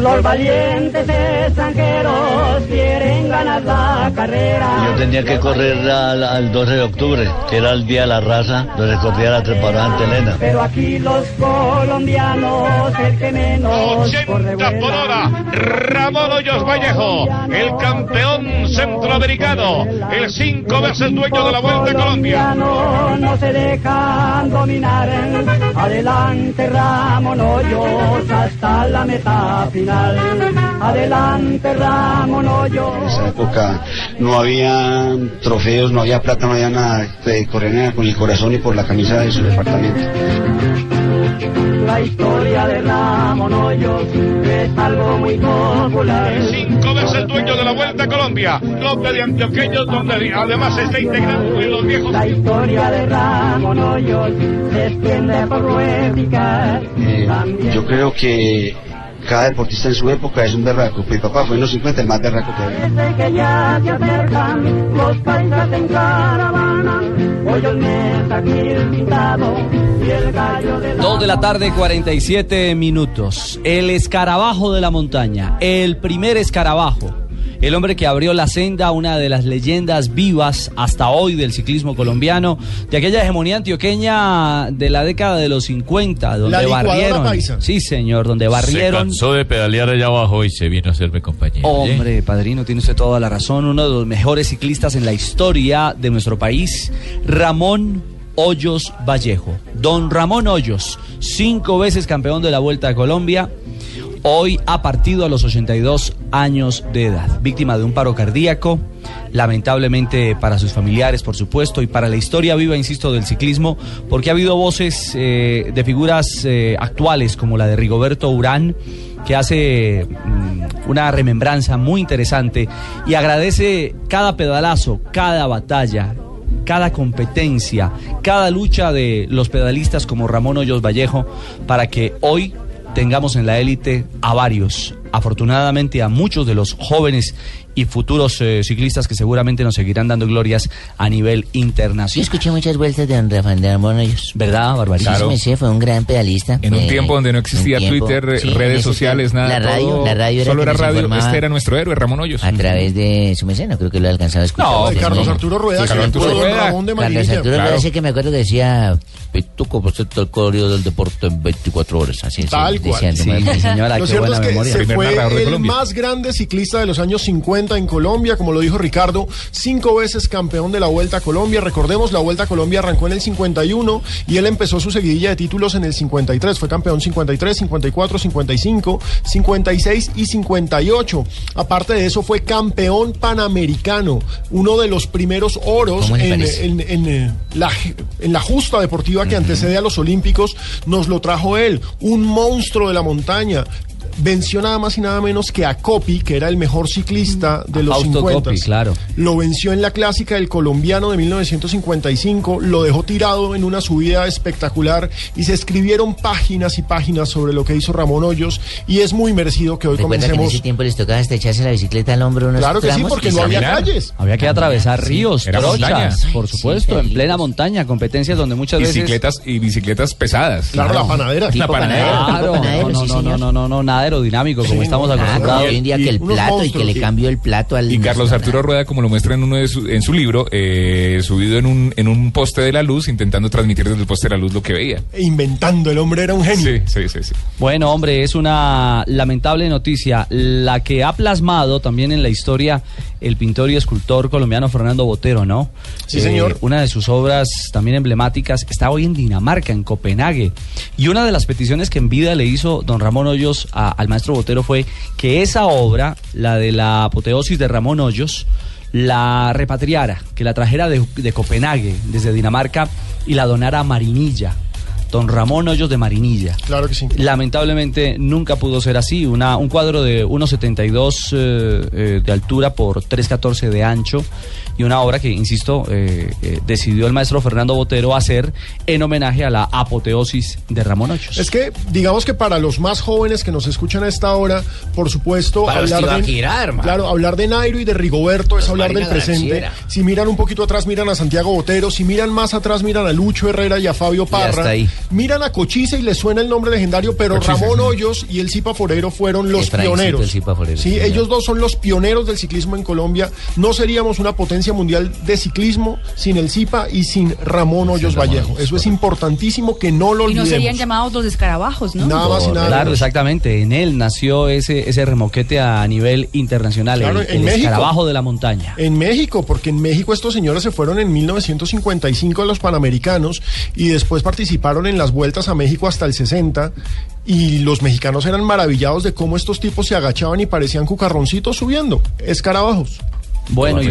Los valientes extranjeros quieren ganar la carrera. Yo tenía que correr al, al 12 de octubre, que era el día de la raza, donde corría la trepadora ante Elena. Pero aquí los colombianos, el que menos corre 80 por hora. Ramón Hoyos Vallejo, el campeón centroamericano, el cinco veces dueño de la Vuelta a Colombia. No se dejan dominar. Adelante Ramón Hoyos hasta la meta final. Adelante Ramón Hoyos. En esa época no había trofeos, no había plata, no había nada. Eh, corrían era con el corazón y por la camisa de su departamento. La historia de Ramón Hoyos es algo muy popular. Cinco veces dueño de la Vuelta a Colombia. Lope de antioqueños, donde además está integrado en los viejos. La historia de Ramón Hoyos se extiende por eficaz. Eh, yo creo que cada deportista en su época es un berraco. Mi papá fue en los 50 el más berraco que había. Desde que ya se acercan los paisas en caravana, Hoyos mesa aquí el pintado y el gallo de la... 2 de la tarde, 47 minutos. El escarabajo de la montaña. El primer escarabajo. El hombre que abrió la senda, una de las leyendas vivas hasta hoy del ciclismo colombiano, de aquella hegemonía antioqueña de la década de los 50, donde barrieron. paisa. Sí, señor, donde Se barrieron. cansó de pedalear allá abajo y se vino a hacerme compañía. ¿oye? Hombre, padrino, tiene usted toda la razón. Uno de los mejores ciclistas en la historia de nuestro país, Ramón Hoyos Vallejo. Don Ramón Hoyos, cinco veces campeón de la Vuelta a Colombia. Hoy ha partido a los 82 años de edad, víctima de un paro cardíaco, lamentablemente para sus familiares, por supuesto, y para la historia viva, insisto, del ciclismo, porque ha habido voces eh, de figuras eh, actuales como la de Rigoberto Urán, que hace mm, una remembranza muy interesante y agradece cada pedalazo, cada batalla, cada competencia, cada lucha de los pedalistas como Ramón Hoyos Vallejo para que hoy tengamos en la élite a varios, afortunadamente a muchos de los jóvenes y futuros eh, ciclistas que seguramente nos seguirán dando glorias a nivel Yo internacional. escuché muchas vueltas de don Rafael de Ramón Hoyos. ¿Verdad, Barbarita? Sí, me sé, fue un gran pedalista. En un Eh, tiempo donde no existía tiempo- Twitter, sí, redes sociales, tiempo. nada. La radio, todo- la radio era Solo era radio. Este era nuestro héroe, Ramón Hoyos. A través de su mesena, creo que lo he alcanzado a escuchar. No, de Carlos. Arturo Rueda, Sí, Carlos Arturo don Rueda. Ramón de Carlos. Arturo Claro. Rueda, ese que me acuerdo que decía, tú composte el corrido del deporte en 24 horas. Así es. Tal cual. Sí, sí, señora, Lo qué cierto buena es que memoria. Fue de el más grande ciclista de los años 50 en Colombia, como lo dijo Ricardo, cinco veces campeón de la Vuelta a Colombia. Recordemos, la Vuelta a Colombia arrancó en el 51 y él empezó su seguidilla de títulos en el 53. Fue campeón 53, 54, 55, 56 y 58. Aparte de eso, fue campeón panamericano, uno de los primeros oros eh, la, en la justa deportiva que antecede a los Olímpicos, nos lo trajo él, un monstruo de la montaña. Venció nada más y nada menos que a Coppi, que era el mejor ciclista de A los Fausto 50. Coppi, claro. Lo venció en la clásica del colombiano de 1955, lo dejó tirado en una subida espectacular y se escribieron páginas y páginas sobre lo que hizo Ramón Hoyos y es muy merecido que hoy Recuerda que en comencemos. ese tiempo les tocaba hasta echarse la bicicleta al hombro unos Claro que sí, porque no había caminar. calles. Había que atravesar ríos, Era trochas, por Sí, supuesto, en plena montaña, competencias donde muchas veces... Bicicletas y bicicletas pesadas. Claro, la panadera. La panadera. Claro, no, sí, no, no, no, no, no, nada aerodinámico como estamos acostumbrados. hoy en día que el plato y que le cambió el plato al Y Carlos Arturo Rueda, como lo muestra en uno de su, en su libro, eh, subido en un, en un poste de la luz, intentando transmitir desde el poste de la luz lo que veía. E Inventando, el hombre era un genio. Sí, sí, sí, sí. Bueno, hombre, es una lamentable noticia, la que ha plasmado también en la historia el pintor y escultor colombiano Fernando Botero, ¿no? Eh, Sí, señor. Una de sus obras también emblemáticas está hoy en Dinamarca, en Copenhague. Y una de las peticiones que en vida le hizo don Ramón Hoyos a- al maestro Botero fue que esa obra, la de la apoteosis de Ramón Hoyos, la repatriara, que la trajera de, de Copenhague, desde Dinamarca, y la donara a Marinilla. Don Ramón Hoyos de Marinilla. Claro que sí. Lamentablemente nunca pudo ser así. Una, un cuadro de 1,72 eh, eh, de altura por 3,14 de ancho y una obra que, insisto, eh, eh, decidió el maestro Fernando Botero hacer en homenaje a la apoteosis de Ramón Hoyos. Es que, digamos que para los más jóvenes que nos escuchan a esta hora, por supuesto, Para los hablar de, hermano. claro, hablar de Nairo y de Rigoberto es hablar del presente. Granciera. Si miran un poquito atrás, miran a Santiago Botero. Si miran más atrás, miran a Lucho Herrera y a Fabio Parra. hasta ahí. Miran a Cochise y les suena el nombre legendario, pero Cochise, Ramón sí. Hoyos y el Cipa Forero fueron los pioneros. el Cipa Forero, sí, sí, ellos dos son los pioneros del ciclismo en Colombia. No seríamos una potencia mundial de ciclismo sin el Cipa y sin Ramón Hoyos Vallejo. Eso es importantísimo que no lo Y no serían llamados los escarabajos, ¿no? Nada más y nada Claro, menos. exactamente. En él nació ese, ese remoquete a nivel internacional, Claro, el, en el México. escarabajo de la montaña. En México, porque en México estos señores se fueron en 1955 a los Panamericanos y después participaron en las vueltas a México hasta el 60 y los mexicanos eran maravillados de cómo estos tipos se agachaban y parecían cucarroncitos subiendo, escarabajos. Bueno, y-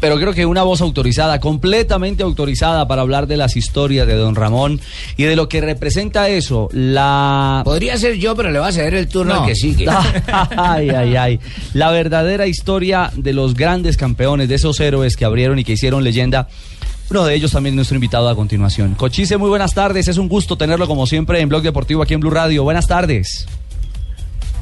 pero creo que una voz autorizada, completamente autorizada para hablar de las historias de don Ramón y de lo que representa eso, la... Podría ser yo, pero le va a ceder el turno No. al que sigue. ay, ay, ay. La verdadera historia de los grandes campeones, de esos héroes que abrieron y que hicieron leyenda. Uno de ellos también es nuestro invitado a continuación. Cochise, muy buenas tardes. Es un gusto tenerlo como siempre en Blog Deportivo aquí en Blue Radio. Buenas tardes.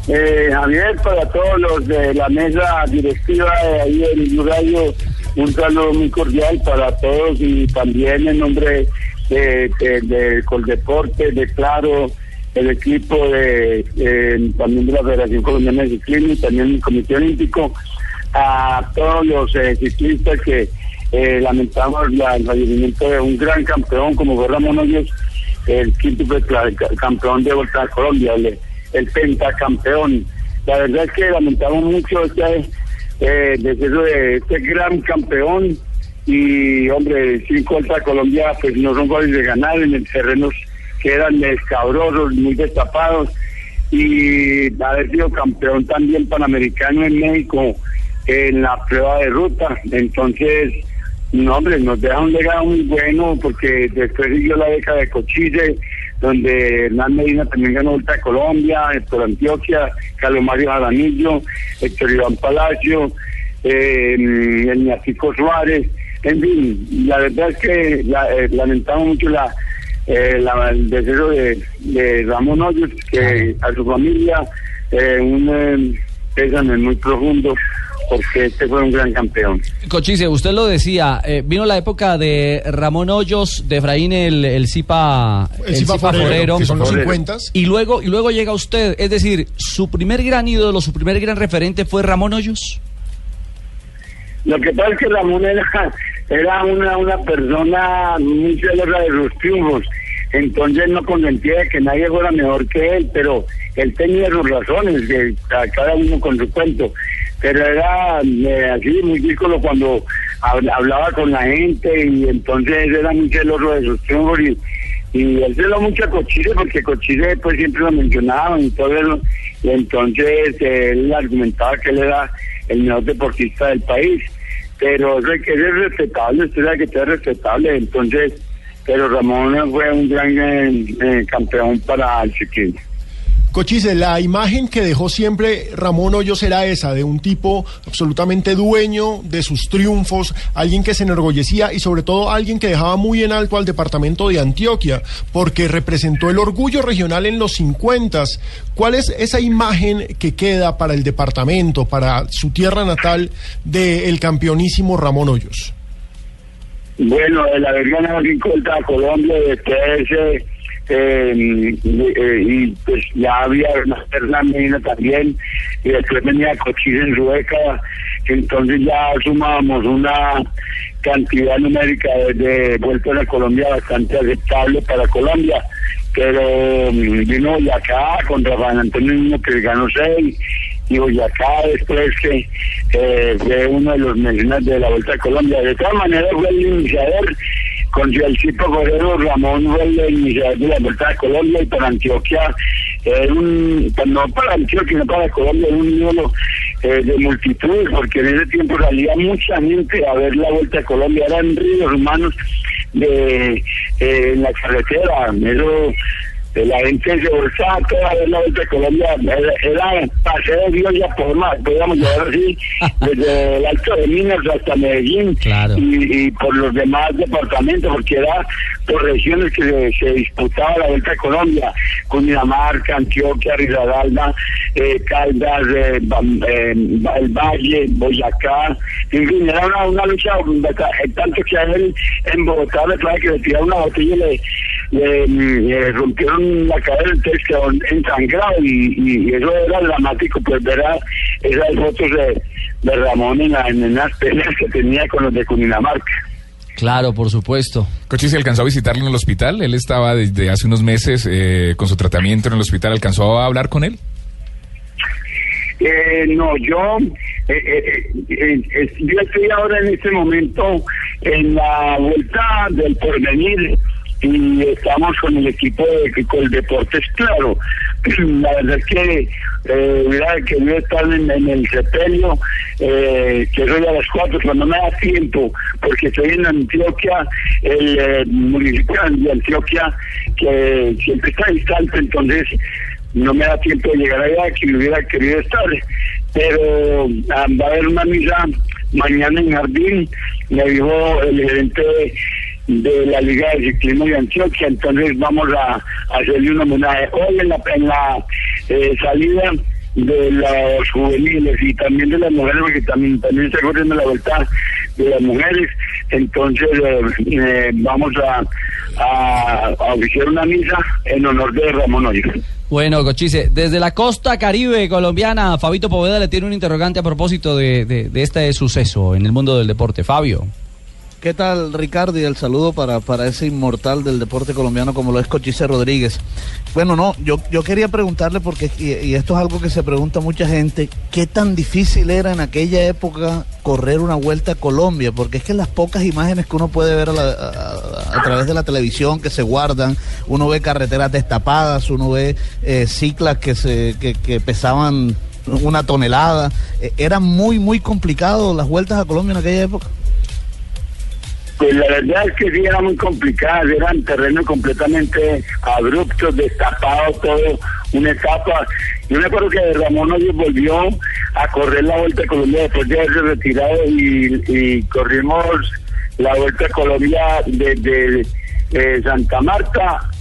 Eh, Javier, para todos los de la mesa directiva de ahí en Blue Radio, un saludo muy cordial para todos y también en nombre de, de, de Coldeporte, de Claro, el equipo de eh, también de la Federación Colombiana de Ciclismo y también el Comité Olímpico, a todos los eh, ciclistas que eh, lamentamos la- el fallecimiento de un gran campeón como fue Ramón el quinto campeón de Vuelta a Colombia, el, pentacampeón. La verdad es que lamentamos mucho este eh, de este gran campeón y hombre, cinco Vuelta a Colombia pues no son fáciles de ganar en el terrenos que eran escabrosos, muy destapados y haber sido campeón también panamericano en México en la prueba de ruta. Entonces, no, hombre, nos deja un legado muy bueno porque después siguió la década de Cochise, donde Hernán Medina también ganó Vuelta a Colombia, Héctor Antioquia, Carlos Mario Jaramillo, Héctor Iván Palacio, eh, el Ñacico Suárez, en fin, la verdad es que la- eh, lamentamos mucho la, eh, la- el deseo de, de Ramón Hoyos, que a su familia eh, un eh, pésame muy profundo, porque este fue un gran campeón. Cochise, usted lo decía, eh, vino la época de Ramón Hoyos, de Efraín el, el Zipa, El Zipa Forero, que son los 50. Y luego, y luego llega usted, es decir, su primer gran ídolo, su primer gran referente fue Ramón Hoyos. Lo que pasa es que Ramón era, era una, una persona muy celosa de sus triunfos, entonces no consentía de que nadie fuera mejor que él, pero él tenía sus razones, que a cada uno con su cuento, pero era eh, así muy ridículo cuando hab- hablaba con la gente y entonces era muy celoso de sus triunfos y, y él se lo mucho a Cochise porque Cochise pues siempre lo mencionaba y todo eso, y entonces eh, él argumentaba que él era el mejor deportista del país, pero eso que ser respetable, usted sabe que es respetable, entonces, pero Ramón fue un gran eh, campeón para el ciclismo. Cochise, la imagen que dejó siempre Ramón Hoyos era esa, de un tipo absolutamente dueño de sus triunfos, alguien que se enorgullecía y sobre todo alguien que dejaba muy en alto al departamento de Antioquia, porque representó el orgullo regional en los 50. ¿Cuál es esa imagen que queda para el departamento, para su tierra natal, del campeonísimo Ramón Hoyos? Bueno, el haber ganado cinco Colombia después eh, eh, eh, y pues ya había una Fernandina también, y después venía Cochise en su década, entonces ya sumábamos una cantidad numérica de, de vueltas a Colombia bastante aceptable para Colombia, pero mm, vino Boyacá con Rafael Antonio que ganó seis, y Boyacá después que eh, fue uno de los mecenas de la Vuelta a Colombia. De todas maneras fue el iniciador con Gialcito Correro, Ramón el iniciador de la Vuelta a Colombia y para Antioquia, era un, pues no para Antioquia, sino para Colombia, un ídolo eh, de multitudes, porque en ese tiempo salía mucha gente a ver la Vuelta a Colombia, eran ríos humanos de eh, en la carretera, eso eh, la gente se bolsaba toda a ver la Vuelta a Colombia, era, paseo de Dios ya por más, podíamos llevar así desde el Alto de Minas hasta Medellín y, y por los demás departamentos, porque era por regiones que se, se disputaba la Vuelta a Colombia, Cundinamarca, Antioquia, Risaralda, eh, Caldas, eh, eh, el Valle, Boyacá, en fin, era una, una lucha eh, tanto que a él en Bogotá le trae que le tiraron una botella y le, le, mm, le rompieron la cabeza, entonces quedó ensangrado y, y, y eso era dramático, pues ver esas fotos de, de Ramón en, la, en las peleas que tenía con los de Cundinamarca. Claro, por supuesto. Cochi se alcanzó a visitarlo en el hospital. Él estaba desde hace unos meses eh, con su tratamiento en el hospital. ¿Alcanzó a hablar con él? Eh, no, yo, eh, eh, eh, eh, yo estoy ahora en este momento en la vuelta del porvenir y estamos con el equipo de con el Deportes Claro. La verdad es que eh, hubiera querido estar en, el sepelio, eh, que soy a las cuatro, pero no me da tiempo, porque estoy en Antioquia, el eh, municipio de Antioquia, que siempre está distante, entonces no me da tiempo de llegar allá, que hubiera querido estar, pero ah, va a haber una misa mañana en Jardín, me dijo el gerente de la Liga de Ciclismo de Antioquia, entonces vamos a, a hacerle un homenaje hoy en la, en la eh, salida de los juveniles y también de las mujeres, porque también, también está corriendo la vuelta de las mujeres, entonces eh, eh, vamos a, a, a una misa en honor de Ramón Hoyos. Bueno, Cochise, desde la costa caribe colombiana, Fabito Poveda le tiene un interrogante a propósito de- de este suceso en el mundo del deporte. Fabio. ¿Qué tal, Ricardo? Y el saludo para, para ese inmortal del deporte colombiano como lo es Cochise Rodríguez. Bueno, no, yo, yo quería preguntarle, porque y, esto es algo que se pregunta mucha gente, ¿qué tan difícil era en aquella época correr una vuelta a Colombia? Porque es que las pocas imágenes que uno puede ver a, través de la televisión que se guardan, uno ve carreteras destapadas, uno ve eh, ciclas que, se, que, pesaban una tonelada. Eh, era muy, muy complicado las vueltas a Colombia en aquella época. Pues la verdad es que sí eran muy complicadas, eran terrenos completamente abruptos, destapados, todo, una etapa. Yo me acuerdo que Ramón Hoyos volvió a correr la Vuelta a Colombia después de haberse retirado y, corrimos la Vuelta a Colombia desde eh, Santa Marta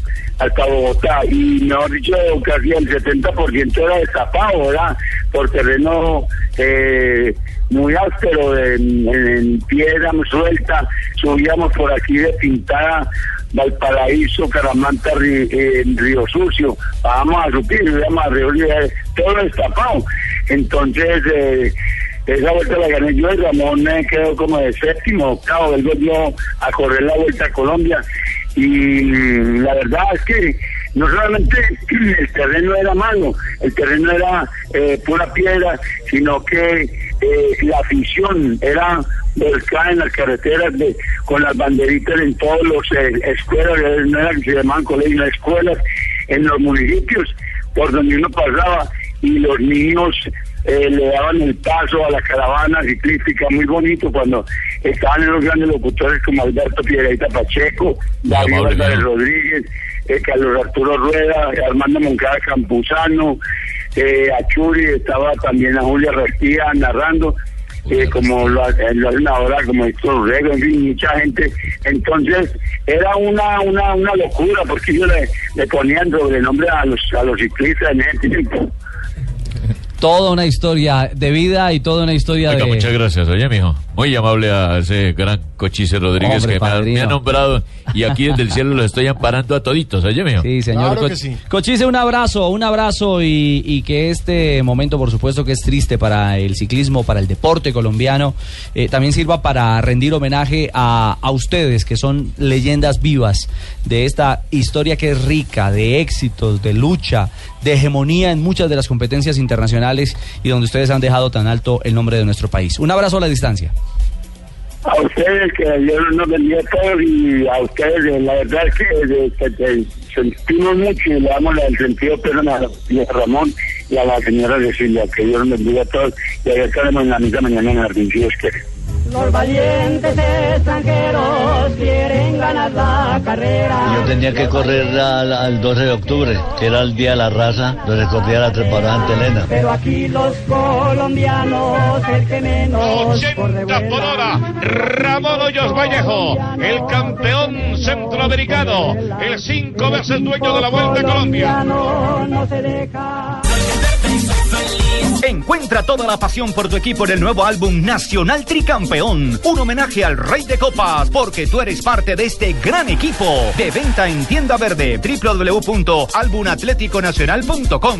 hasta Bogotá y mejor dicho casi el 70% era destapado, ¿verdad? Por terreno eh, muy áspero, en, en- piedra suelta, subíamos por aquí de Pintada, Valparaíso, Caramanta, eh, Río Sucio, vamos a subir, íbamos a Río Libre, todo destapado. Entonces, eh, esa vuelta la gané yo y Ramón me quedó como de séptimo, octavo, él volvió a correr la vuelta a Colombia y la verdad es que no solamente el terreno era malo, el terreno era eh, pura piedra, sino que eh, la afición era volcada en las carreteras de, con las banderitas en todos los eh, escuelas, eh, no era que se llamaban colegios, escuelas en los municipios por donde uno pasaba y los niños eh, le daban el paso a la caravana ciclística muy bonito cuando estaban esos grandes locutores como Alberto Piedreita Pacheco, David Álvarez. Rodríguez, eh, Carlos Arturo Rueda, Armando Moncada Campuzano, eh, Achuri, estaba también a Julia Restía narrando, eh, como lo, ha- lo hacen ahora, como Héctor Urrego, en fin, mucha gente. Entonces, era una una, una locura, porque ellos le, le ponían sobrenombre a los, a los ciclistas en ese tiempo. Toda una historia de vida y toda una historia Oiga, de... muchas gracias, oye, mijo. Muy amable a ese gran Cochise Rodríguez Hombre, que me ha, padrino. me ha nombrado y aquí desde el cielo lo estoy amparando a toditos, oye mío. Sí, señor. Claro que Co- sí. Cochise, un abrazo, un abrazo y, y que este momento, por supuesto, que es triste para el ciclismo, para el deporte colombiano, eh, también sirva para rendir homenaje a, a ustedes, que son leyendas vivas de esta historia que es rica, de éxitos, de lucha, de hegemonía en muchas de las competencias internacionales y donde ustedes han dejado tan alto el nombre de nuestro país. Un abrazo a la distancia. A ustedes que Dios nos bendiga a todos y a ustedes, eh, la verdad es que, eh, que te sentimos mucho y le damos el sentido personal a Ramón y a la señora Cecilia, que Dios nos bendiga a todos y allá estaremos en la misma mañana en el Los valientes extranjeros quieren ganar la carrera. Yo tenía que correr al, al 12 de octubre, que era el día de la raza, lo recorría la trepadora Santa Elena. Pero aquí los colombianos, el que menos corre 80 por hora. Ramón Hoyos Vallejo, el campeón centroamericano, el cinco veces dueño de la Vuelta a Colombia. no se deja. Encuentra toda la pasión por tu equipo en el nuevo álbum Nacional Tricampeón. Un homenaje al Rey de Copas, porque tú eres parte de este gran equipo. De venta en tienda verde www.albumatleticonacional.com.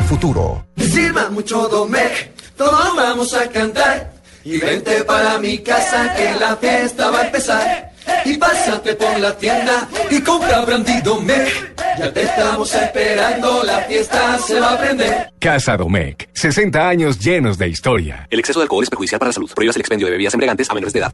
futuro. Sirva mucho Domec, todos vamos a cantar. Y vente para mi casa que la fiesta va a empezar. Y pásate por la tienda y compra Brandy Domec. Ya te estamos esperando, la fiesta se va a prender. Casa Domecq, 60 años llenos de historia. El exceso de alcohol es perjudicial para la salud. Prohíbas el expendio de bebidas embriagantes a menores de edad.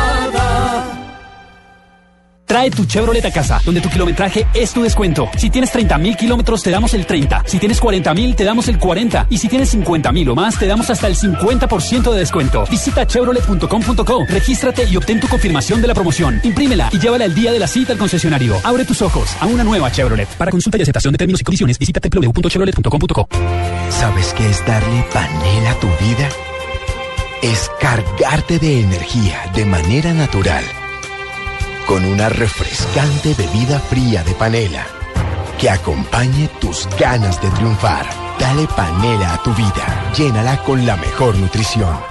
Trae tu Chevrolet a casa, donde tu kilometraje es tu descuento. Si tienes 30 mil kilómetros, te damos el 30. Si tienes 40 mil, te damos el 40. Y si tienes 50 mil o más, te damos hasta el 50% de descuento. Visita chevrolet.com.co, regístrate y obtén tu confirmación de la promoción. Imprímela y llévala el día de la cita al concesionario. Abre tus ojos a una nueva Chevrolet. Para consulta y aceptación de términos y condiciones, visita www.chevrolet.com.co. ¿Sabes qué es darle panela a tu vida? Es cargarte de energía de manera natural. Con una refrescante bebida fría de panela que acompañe tus ganas de triunfar. Dale panela a tu vida. Llénala con la mejor nutrición.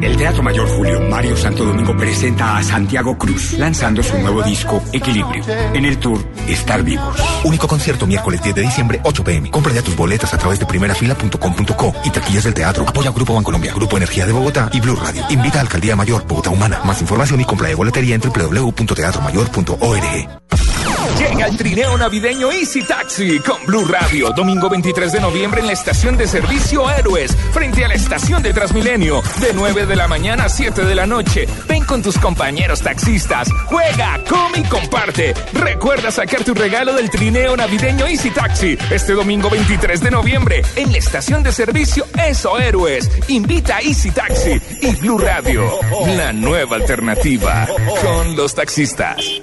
El Teatro Mayor Julio Mario Santo Domingo presenta a Santiago Cruz, lanzando su nuevo disco Equilibrio. En el tour Estar Vivos. Único concierto miércoles 10 de diciembre, 8 pm. Compra ya tus boletas a través de primerafila.com.co y taquillas del teatro. Apoya Grupo Bancolombia, Grupo Energía de Bogotá y Blue Radio. Invita a Alcaldía Mayor, Bogotá Humana. Más información y compra de boletería en www.teatromayor.org. Llega el trineo navideño Easy Taxi con Blue Radio. Domingo 23 de noviembre en la estación de servicio Héroes, frente a la estación de Transmilenio. De 9 de la mañana a 7 de la noche. Ven con tus compañeros taxistas. Juega, come y comparte. Recuerda sacar tu regalo del trineo navideño Easy Taxi. Este domingo 23 de noviembre en la estación de servicio Eso Héroes. Invita a Easy Taxi y Blue Radio. La nueva alternativa con los taxistas.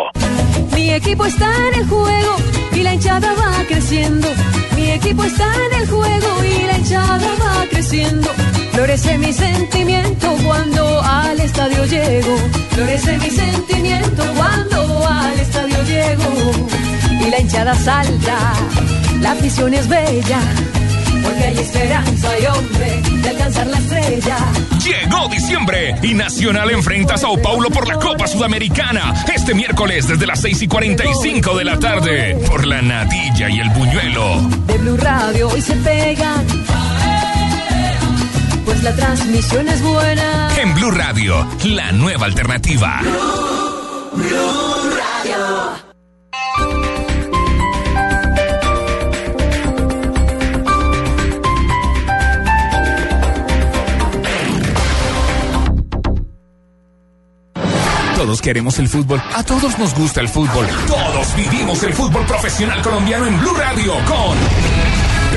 Mi equipo está en el juego y la hinchada va creciendo. Mi equipo está en el juego y la hinchada va creciendo. Florece mi sentimiento cuando al estadio llego. Florece mi sentimiento cuando al estadio llego. Y la hinchada salta, la afición es bella. Porque hay esperanza y hombre de alcanzar la estrella. Llegó diciembre y Nacional enfrenta a Sao Paulo por la Copa Sudamericana este miércoles desde las 6 y 45 de la tarde por la natilla y el buñuelo. De Blue Radio hoy se pegan. Pues la transmisión es buena. En Blue Radio, la nueva alternativa. Todos queremos el fútbol. A todos nos gusta el fútbol. Todos vivimos el fútbol profesional colombiano en Blue Radio con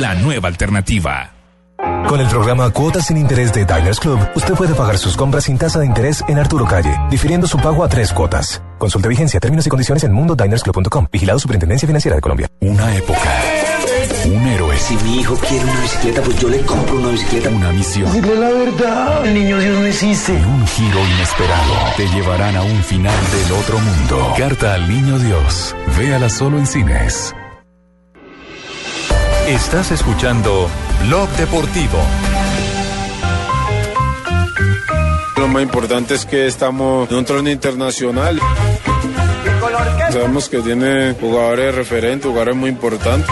La nueva alternativa. Con el programa Cuotas sin Interés de Diners Club, usted puede pagar sus compras sin tasa de interés en Arturo Calle, difiriendo su pago a tres cuotas. Consulte vigencia, términos y condiciones en mundodinersclub.com. Vigilado Superintendencia Financiera de Colombia. Una época. Un héroe. Si mi hijo quiere una bicicleta, pues yo le compro una bicicleta. Una misión. Dile la verdad, el niño Dios no existe. Y un giro inesperado. Te llevarán a un final del otro mundo. Carta al niño Dios. Véala solo en cines. Estás escuchando Blog Deportivo. Lo más importante es que estamos en un torneo internacional. Sabemos que tiene jugadores referentes, jugadores muy importantes.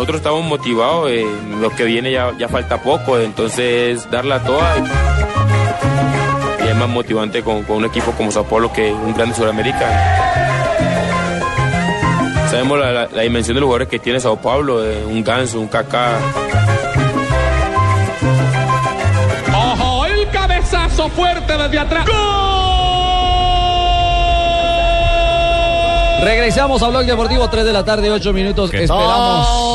Nosotros estamos motivados, eh, lo que viene ya, ya falta poco, entonces darla toda. Y es más motivante con, con un equipo como Sao Paulo que un grande Sudamérica. Sabemos la, la- la dimensión de los jugadores que tiene Sao Paulo, eh, un Ganso, un Kaká. ¡Ojo! El cabezazo fuerte desde atrás. Regresamos a Blog Deportivo, 3 de la tarde, 8 minutos. Esperamos.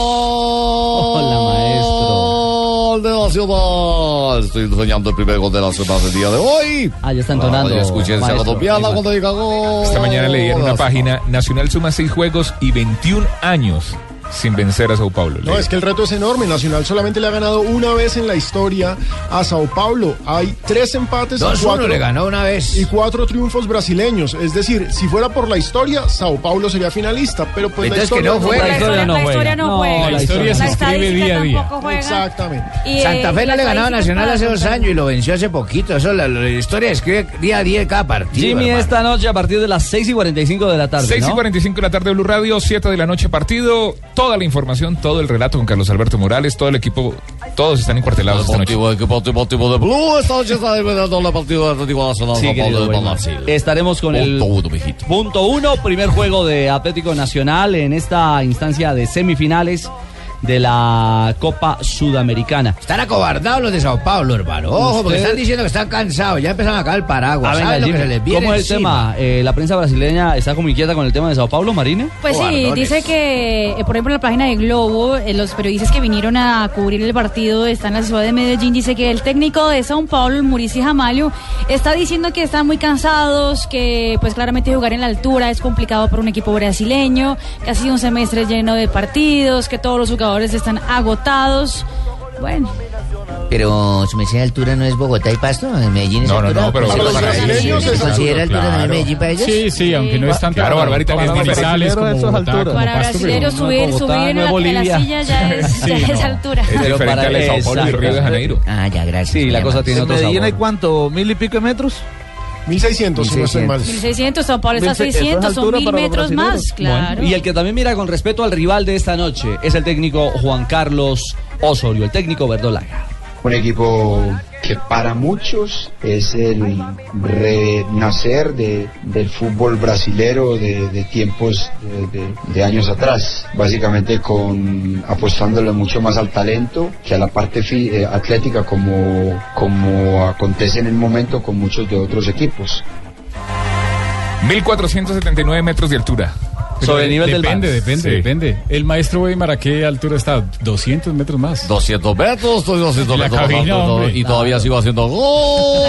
De la ciudad. Estoy enseñando el primer gol de la ciudad del día de hoy. Ah, ya está entonando. Ah, ya escuché esa maestro. colombiana cuando diga gol. Esta mañana leí en una página, Nacional suma seis juegos y 21 años sin vencer a Sao Paulo. No, es que el reto es enorme. Nacional solamente le ha ganado una vez en la historia a Sao Paulo. Hay tres empates y 2-1 cuatro, le ganó una vez. y cuatro triunfos brasileños. Es decir, si fuera por la historia, Sao Paulo sería finalista. Pero pues la Entonces que historia no juega. La historia no La historia no juega. La historia se escribe día a día. tampoco juega. Exactamente. Y, Santa eh, Fe no las le ganaba a Nacional hace dos años y lo venció hace poquito. Eso la, la historia escribe día a día de cada partido. Jimmy, hermano. esta noche a partir de las 6 y 45 de la tarde. 6 y ¿no? 45 de la tarde Blue Radio, 7 de la noche partido. Toda la información, todo el relato con Carlos Alberto Morales, todo el equipo, todos están encuartelados esta noche. Deportivo, equipo deportivo de Blue. Esta noche está dividiendo el partido del Atlético Nacional Sí, Sao Paulo querido de Weimar. Brasil. Estaremos con el punto uno, primer juego de Atlético Nacional en esta instancia de semifinales de la Copa Sudamericana. Están acobardados los de Sao Paulo, hermano. Ojo, porque están diciendo que están cansados. Ya empezaron a caer el paraguas. Ah, venga, ¿Saben lo que Jimmy, se les viene ¿Cómo es el tema? Eh, ¿La prensa brasileña está como inquieta con el tema de Sao Paulo, Marina? Pues sí, dice que, eh, por ejemplo, en la página de Globo, eh, los periodistas que vinieron a cubrir el partido están en la ciudad de Medellín, dice que el técnico de Sao Paulo, el Murici Jamalio, está diciendo que están muy cansados, que pues claramente jugar en la altura es complicado para un equipo brasileño, que ha sido un semestre lleno de partidos, que todos los jugadores están agotados. Bueno, Pero su merced de altura no es Bogotá y Pasto, en Medellín es No, no, altura. no, pero ¿Se para considera- brasileños ¿Se es considera altura. Medellín para ellos? Sí, sí, aunque no es tanto Claro, Barbarita, es Manizales como Bogotá, como para Pasto, brasileños subir, Bogotá, subir en no la, en la Bolivia. silla ya es, Sí, ya es no. altura. Es Pero diferente para Sao Paulo y Río de Janeiro. Ah, ya, gracias. Sí, la cosa tiene ¿En Medellín hay cuánto? ¿Mil y pico de metros? 1600, si no estoy mal. 1600, Sao Paulo está a Eso es 600, son mil metros más, claro. Y el que también mira con respeto al rival de esta noche es el técnico Juan Carlos Osorio, el técnico verdolaga. Un equipo que para muchos es el renacer de- del fútbol brasilero de, tiempos de, años atrás, básicamente con apostándole mucho más al talento que a la parte eh, atlética como, como acontece en el momento con muchos de otros equipos. 1479 metros de altura. Sobre el nivel del depende, mar. Depende, Sí. depende. El maestro Weimar, ¿a qué altura está? 200 metros más. 200 metros, estoy 200 En la metros cabina, más hombre. y todavía sigo haciendo gol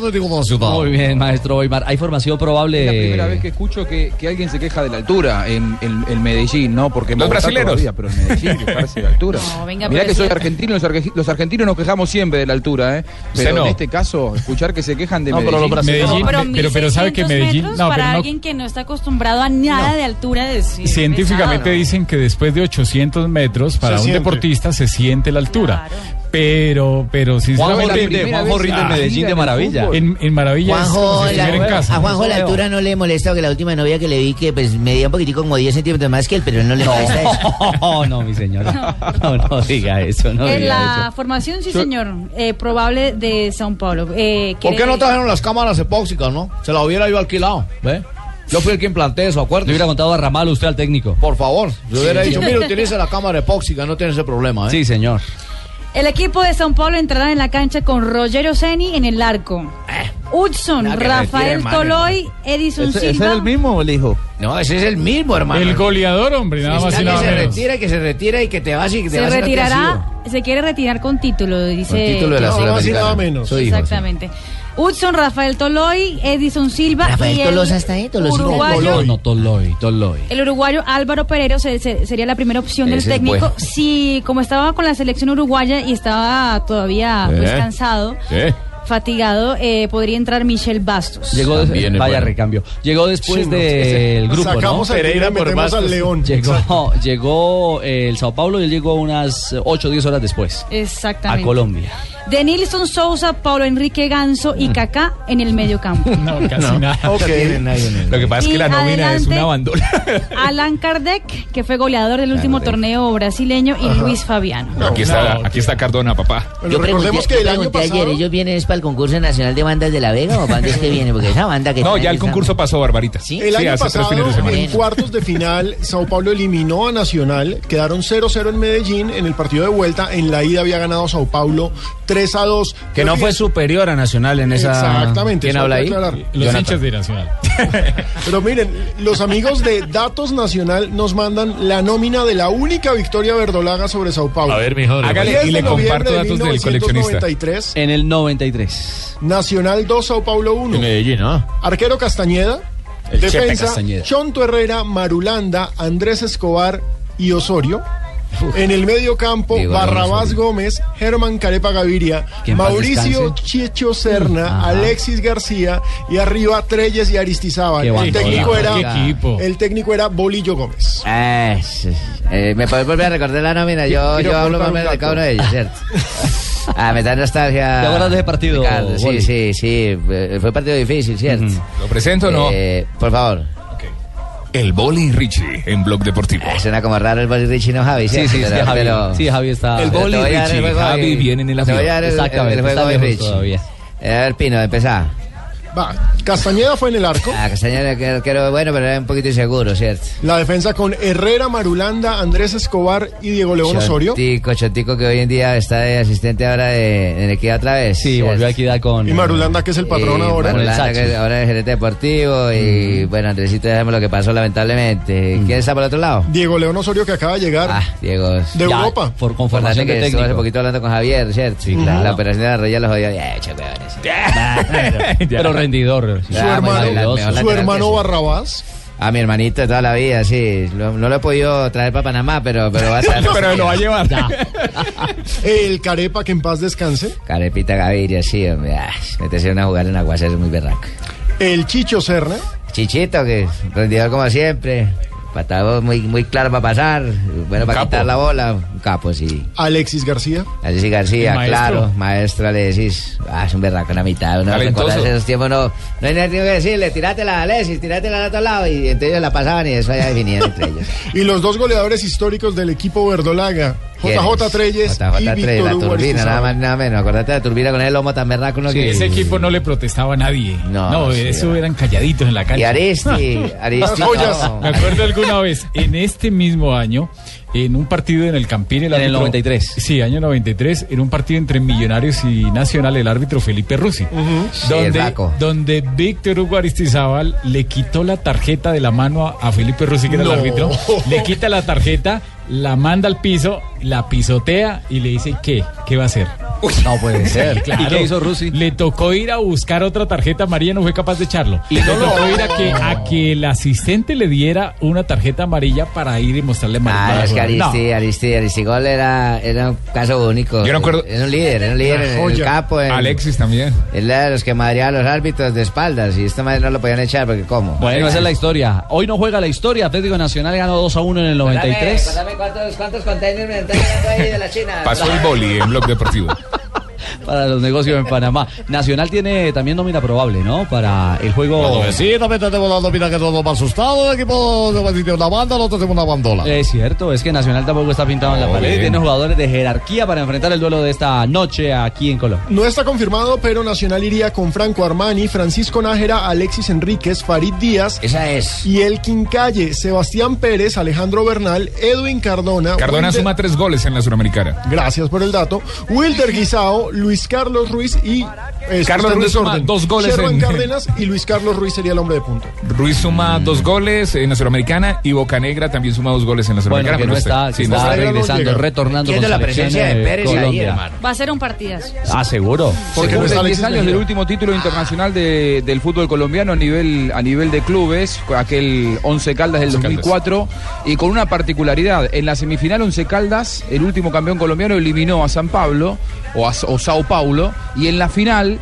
de. Muy bien, maestro Weimar. ¿Hay formación probable? Es la primera vez que escucho que, que alguien se queja de la altura en, en- en Medellín, ¿no? Porque en Los Bogotá brasileros. todavía, pero en Medellín quejarse de la altura. No, venga, Mirá pero que soy argentino, los, arge- los argentinos nos quejamos siempre de la altura, ¿eh? Pero no. en este caso, escuchar que se quejan de No, pero Medellín. los brasileños- Medellín, pero, pero- pero sabe que 1600 Medellín- no, para pero no- alguien que no está acostumbrado a nada de altura sí, Científicamente pesado. dicen que después de 800 metros para Se un siente. deportista se siente la altura. Pero, pero Juanjo sinceramente... rinde, Juanjo rinde en en la Medellín de maravilla. En, en Maravilla es Juanjo, si estuviera en la- casa. a Juanjo la altura no le molesta porque la última novia que le vi que pues medía un poquitico como 10 centímetros más que él, pero él no le molesta eso. No, no, mi señora. No, no diga eso, no En diga la eso. formación, sí, señor, eh, probable de Sao Paulo. Eh, ¿Por qué no trajeron las cámaras epóxicas, no? Se la hubiera yo alquilado, ¿ve? Yo fui el que implanté eso, Le acuérdate. hubiera contado a Ramal usted al técnico. Por favor, yo hubiera dicho, mire, utilice la cámara epóxica, no tiene ese problema, ¿eh? Sí, señor. El equipo de Sao Paulo entrará en la cancha con Rogero Ceni en el arco. Hudson, nada que Rafael hermano. Toloy, Edison ¿Ese, ese Silva. es el mismo el hijo? No, ese es el mismo, hermano. El goleador, hombre, nada más y que nada se menos. retira y que se retira y que te vas y que te Se vas no te has retirará, se quiere retirar con título, dice. Con título de la No, más y nada menos. Su hijo, sí. Hudson, Rafael Toloy, Edison Silva Rafael y el Tolosa está ahí, uruguayo, No, Toloy, Toloy. el uruguayo Álvaro Pereiro se- se- sería la primera opción del Ese técnico. bueno. Si, como estaba con la selección uruguaya y estaba todavía pues, Eh. cansado, ¿Qué? fatigado, eh, podría entrar Michel Bastos. Llegó vaya bueno. recambio. Llegó después Sí, no, del grupo, Sacamos ¿no? al Pereira, por metemos Bastos. al León. Llegó, llegó eh, el Sao Paulo y él llegó unas 8 o 10 horas después a Exactamente. Colombia. De Nilson Sousa, Paulo Enrique Ganso y Kaká en el medio campo. No, casi nada. Ok. Lo que pasa es Y que la nómina es una bandola. Alan Kardec, que fue goleador del último torneo brasileño, y Luis Fabiano. Aquí está, aquí está Cardona, papá. Yo pregunté, recordemos que el año pasado... ayer, ¿ellos vienen es para el concurso nacional de bandas de La Vega o para dónde es que viene? Porque esa banda que No, ya el concurso pasó, Barbarita. ¿Sí? El año hace tres pasado, fines de semana. en cuartos de final, Sao Paulo eliminó a Nacional. Quedaron 0-0 en Medellín. En el partido de vuelta, en la ida había ganado Sao Paulo 3-2. Que no fue superior a Nacional en esa... Exactamente. ¿Quién habla ahí? Los Jonathan. hinchas de Nacional. Pero miren, los amigos de Datos Nacional nos mandan la nómina de la única victoria verdolaga sobre Sao Paulo. A ver, mijo. Hágale 10 y le comparto de datos del coleccionista. 1993, En el 93. Nacional 2, Sao Paulo 1. Medellín, ¿no? Arquero Castañeda. El defensa, Castañeda. Chonto Herrera, Marulanda, Andrés Escobar y Osorio. En el medio campo, Diego Barrabás. Gómez, Germán Carepa Gaviria, Mauricio. Checho Serna. Alexis García y arriba Treyes y Aristizábal. El técnico, era, equipo. el técnico era Bolillo Gómez. Eh, ¿Me puedes volver a recordar la nómina? Yo, hablo más o menos un de cada uno de ellos, ¿cierto? Ah, me da nostalgia. ¿Te acuerdas de ese partido, Ricardo, sí, sí, sí. Fue partido difícil, ¿cierto? ¿Lo presento o no? Eh, por favor. El Boli Richie en Blog Deportivo. Suena como raro el Boli Richie, ¿no, Javi? Sí, sí, Pero- sí, Javi, pero- sí, Javi está. El Boli Richie, Javi viene en el Te voy a avión. dar el, Exactamente, el juego está hoy, lejos Rich. todavía. Eh, A ver, Pino, empezá. Va, Castañeda fue en el arco. Ah, Castañeda, que arquero bueno, pero era un poquito inseguro, ¿cierto? La defensa con Herrera, Marulanda, Andrés Escobar y Diego León Osorio. Chotico, Chotico, que hoy en día está de asistente ahora de, en Equidad otra vez. Sí, volvió a Equidad con. Y Marulanda, que es el patrón ahora. Marulanda, que ahora es gerente deportivo. Y bueno, Andresito, dejemos lo que pasó lamentablemente. ¿Quién está por el otro lado? Diego León Osorio, que acaba de llegar Ah, Diego. de Ya, Europa. Por conformación de que hace poquito hablando con Javier, ¿cierto? Sí, La- claro. La operación de la rodilla los che, weones. Pero rendidor. Su Ah, hermano, su hermano. Barrabás. A mi hermanito de toda la vida, sí. Lo- no lo he podido traer para Panamá, pero, pero va a estar. Pero lo va a llevar. El Carepa, que en paz descanse. Carepita Gaviria, sí, hombre. Ah, meterse a jugar en Aguacero es muy berraco. El Chicho Serna. Chichito, que rendidor como siempre. Patado muy, muy claro para pasar. Bueno, para capo. quitar la bola. Un capo, sí. Alexis García. Alexis García, maestro. claro. Maestro Alexis. Ah, es un berraco en la mitad. Uno recuerda esos tiempos, no, no hay nada que decirle. Tírátela a Alexis, tírátela al otro lado. Y entonces ellos la pasaban y eso ya definían entre ellos. Y los dos goleadores históricos del equipo verdolaga. JJ Treyes JJ y Treyes, la turbina, nada más nada menos. Acordate de la turbina con el lomo tan berraco. uno Sí, que- ese equipo no le protestaba a nadie. No, No, sí, eso era. eran calladitos en la cancha. Y Aristi, Aristi. Las joyas. no. Me acuerdo alguna vez, en este mismo año, en un partido en el Campín, el En el árbitro- 93. Sí, año 93, en un partido entre Millonarios y Nacional, el árbitro Felipe Rusi. Sí, el donde, donde Víctor Hugo Aristizábal le quitó la tarjeta de la mano a, a Felipe Rusi, que era No. el árbitro, le quita la tarjeta, la manda al piso, la pisotea y le dice, ¿qué? ¿Qué va a hacer? No puede ser. Claro. ¿Y qué hizo Rusi? Le tocó ir a buscar otra tarjeta amarilla, no fue capaz de echarlo. Y le tocó ir a que, a que el asistente le diera una tarjeta amarilla para ir y mostrarle amarilla. Ah, es que No. Aristi, Aristi, Aristigol era, era un caso único. Yo no acuerdo- Era un líder, era un líder en, el campo. en- Alexis también. Él era de los que madreaba a los árbitros de espaldas y esta madre no lo podían echar porque ¿cómo? Bueno, esa es la historia. Hoy no juega la historia. Atlético Nacional ganó 2 a 1 en el 93. Cuántos, cuántos containers me están ahí de la China. Pasó el Boli en Blog Deportivo. Para los negocios en Panamá. Nacional tiene también nómina probable, ¿no? Para el juego. Sí, también tenemos la nómina que todos más asustados. El equipo de tiene una banda, el otro tiene una bandola. Es cierto, es que Nacional tampoco está pintado en la pared. bien. Tiene jugadores de jerarquía para enfrentar el duelo de esta noche aquí en Colombia. No está confirmado, pero Nacional iría con Franco Armani, Francisco Nájera, Alexis Enríquez, Farid Díaz Esa es. y el Quincalle, Sebastián Pérez, Alejandro Bernal, Edwin Cardona. Cardona Wilder- suma tres goles en la Suramericana. Gracias por el dato. Wilder Guisao, Luis Carlos Ruiz y. eh, Carlos Ruiz suma dos goles Sherman en- Cárdenas y Luis Carlos Ruiz sería el hombre de punta. Ruiz suma dos goles en la Suramericana y Bocanegra también suma dos goles en la Bueno, Suramericana. que no pero está, sí, no está está. regresando, llega. retornando con la selección presencia de Pérez ahí, Colombia. hermano. Va a ser un partidazo. Ah, seguro. Porque Se no está cumplen 10 Alexis años Mejía. del último título internacional de- del fútbol colombiano a nivel, a nivel de clubes, aquel 11 Caldas del Once Caldas. 2004, y con una particularidad. En la semifinal 11 Caldas, el último campeón colombiano eliminó a San Pablo o a o Sao Paulo, y en la final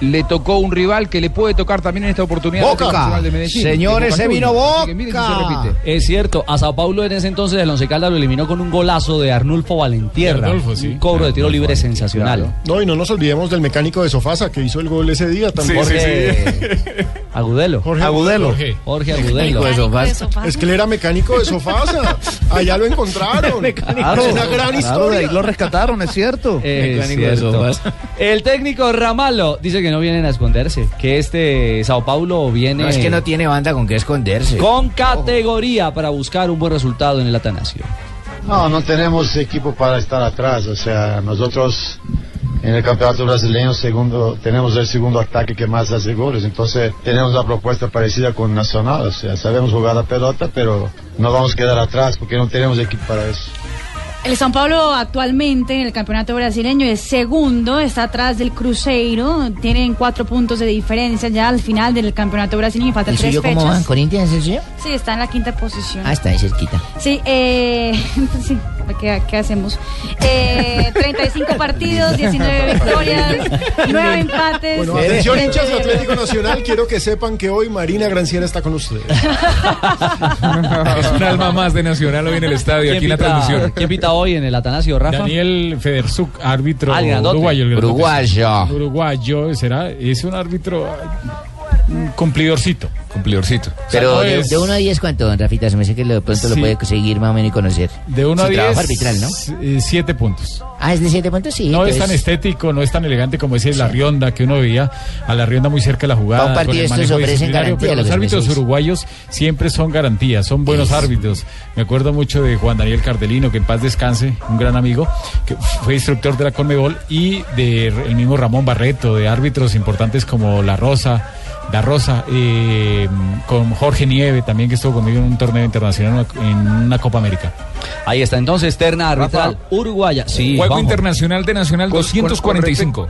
le tocó un rival que le puede tocar también en esta oportunidad. Boca. de Medellín, Señores, se vino Juniors. Así que miren si se Boca. repite. Es cierto, a Sao Paulo en ese entonces el Once Caldas lo eliminó con un golazo de Arnulfo Valentierra. Arnulfo, sí. Un cobro de tiro libre sensacional. No, y no nos olvidemos del mecánico de Sofasa que hizo el gol ese día también. Jorge Agudelo. Jorge Agudelo. Jorge. Jorge Agudelo. Mecánico de Sofasa. Es que él era mecánico de Sofasa. Allá lo encontraron. es una gran Claro, de ahí historia. lo rescataron, es cierto. Es Mecánico de sofás. El técnico Ramallo dice que no vienen a esconderse, que este Sao Paulo viene No es que no tiene banda con qué esconderse. con categoría para buscar un buen resultado en el Atanasio. No, no tenemos equipo para estar atrás. O sea, nosotros en el campeonato brasileño segundo, tenemos el segundo ataque que más hace goles. Entonces tenemos una propuesta parecida con Nacional. O sea, sabemos jugar la pelota, pero no vamos a quedar atrás porque no tenemos equipo para eso. El São Paulo actualmente en el campeonato brasileño es segundo, está atrás del Cruzeiro, tienen cuatro puntos de diferencia ya al final del campeonato brasileño, faltan ¿El tres suyo cómo fechas. van? ¿Corinthians es el suyo? Sí, está en la quinta posición. Ah, está ahí cerquita. Sí, eh, entonces, sí, ¿qué, qué hacemos? Eh, 35 partidos, 19 victorias, 9 empates. Bueno, atención hinchas de Atlético Nacional, quiero que sepan que hoy Marina Granciera está con ustedes. Es un alma más de Nacional hoy en el estadio, aquí en la transmisión. ¿Quién pita hoy en el Atanasio, Rafa? Daniel Federzuk, árbitro Ah, uruguayo. Uruguayo. Uruguayo, será, es un árbitro cumplidorcito. Cumplidorcito. Pero de, es- de 1 a 10, ¿cuánto, don Rafita? Se me hace que lo- de pronto lo puede seguir más o menos y conocer. De 1 Su a 10. trabajo arbitral, ¿no? eh, Siete puntos. Ah, es de 7 puntos, sí. No es tan estético, no es tan elegante como decir la Rionda, que uno veía a la Rionda muy cerca de la jugada. Un partido estos ofrecen garantía, Pero lo los árbitros uruguayos siempre son garantías, son buenos árbitros. Me acuerdo mucho de Juan Daniel Cardelino, que en paz descanse, un gran amigo, que fue instructor de la Conmebol, y de el mismo Ramón Barreto, de árbitros importantes como La Rosa. La Rosa, eh, con Jorge Nieve también que estuvo conmigo en un torneo internacional en una Copa América. Ahí está entonces, terna arbitral uruguaya. Sí, Juego. Internacional de Nacional Con- con- 245.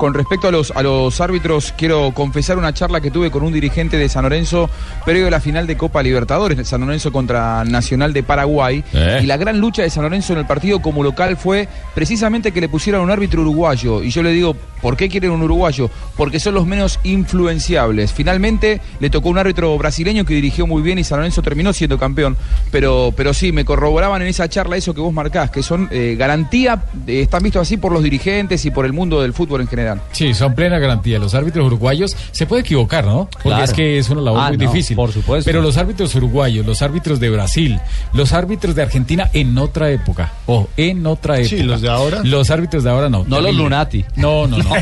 Con respecto a los, a los árbitros, quiero confesar una charla que tuve con un dirigente de San Lorenzo previo a la final de Copa Libertadores, San Lorenzo contra Nacional de Paraguay. Eh. Y la gran lucha de San Lorenzo en el partido como local fue precisamente que le pusieran un árbitro uruguayo. Y yo le digo, ¿por qué quieren un uruguayo? Porque son los menos influenciables. Finalmente le tocó un árbitro brasileño que dirigió muy bien y San Lorenzo terminó siendo campeón. Pero, pero sí, me corroboraban en esa charla eso que vos marcás, que son eh, garantía, eh, están vistos así por los dirigentes y por el mundo del fútbol en general. Sí, son plena garantía. Los árbitros uruguayos se puede equivocar, ¿no? Porque Claro. es que es una labor Ah, muy no, difícil. por supuesto. Pero los árbitros uruguayos, los árbitros de Brasil, los árbitros de Argentina en otra época. O en otra época. Sí, los de ahora. Los árbitros de ahora no. No los. Lunati. No, no, no.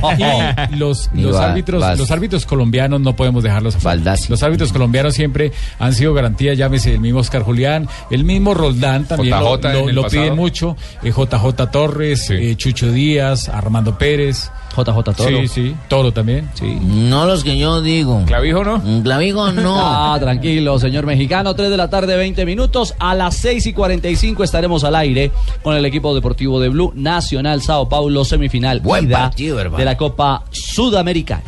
Los, Ni los va- árbitros, vas. los árbitros colombianos no podemos dejarlos afuera. Los árbitros colombianos siempre han sido garantía, llámese el mismo Oscar Julián, el mismo Roldán también lo, JJ lo- lo pasado. piden mucho, eh, JJ Torres, eh, Chucho Díaz, Armando Pérez. JJ Toro. Sí, sí, Toro también, sí. No los que yo digo. ¿Clavijo no? Un clavijo no. Ah, tranquilo, señor mexicano. 3 de la tarde, 20 minutos. A las 6 y 45 estaremos al aire con el equipo deportivo de Blue Nacional Sao Paulo, semifinal Buen partido, de la Copa Sudamericana.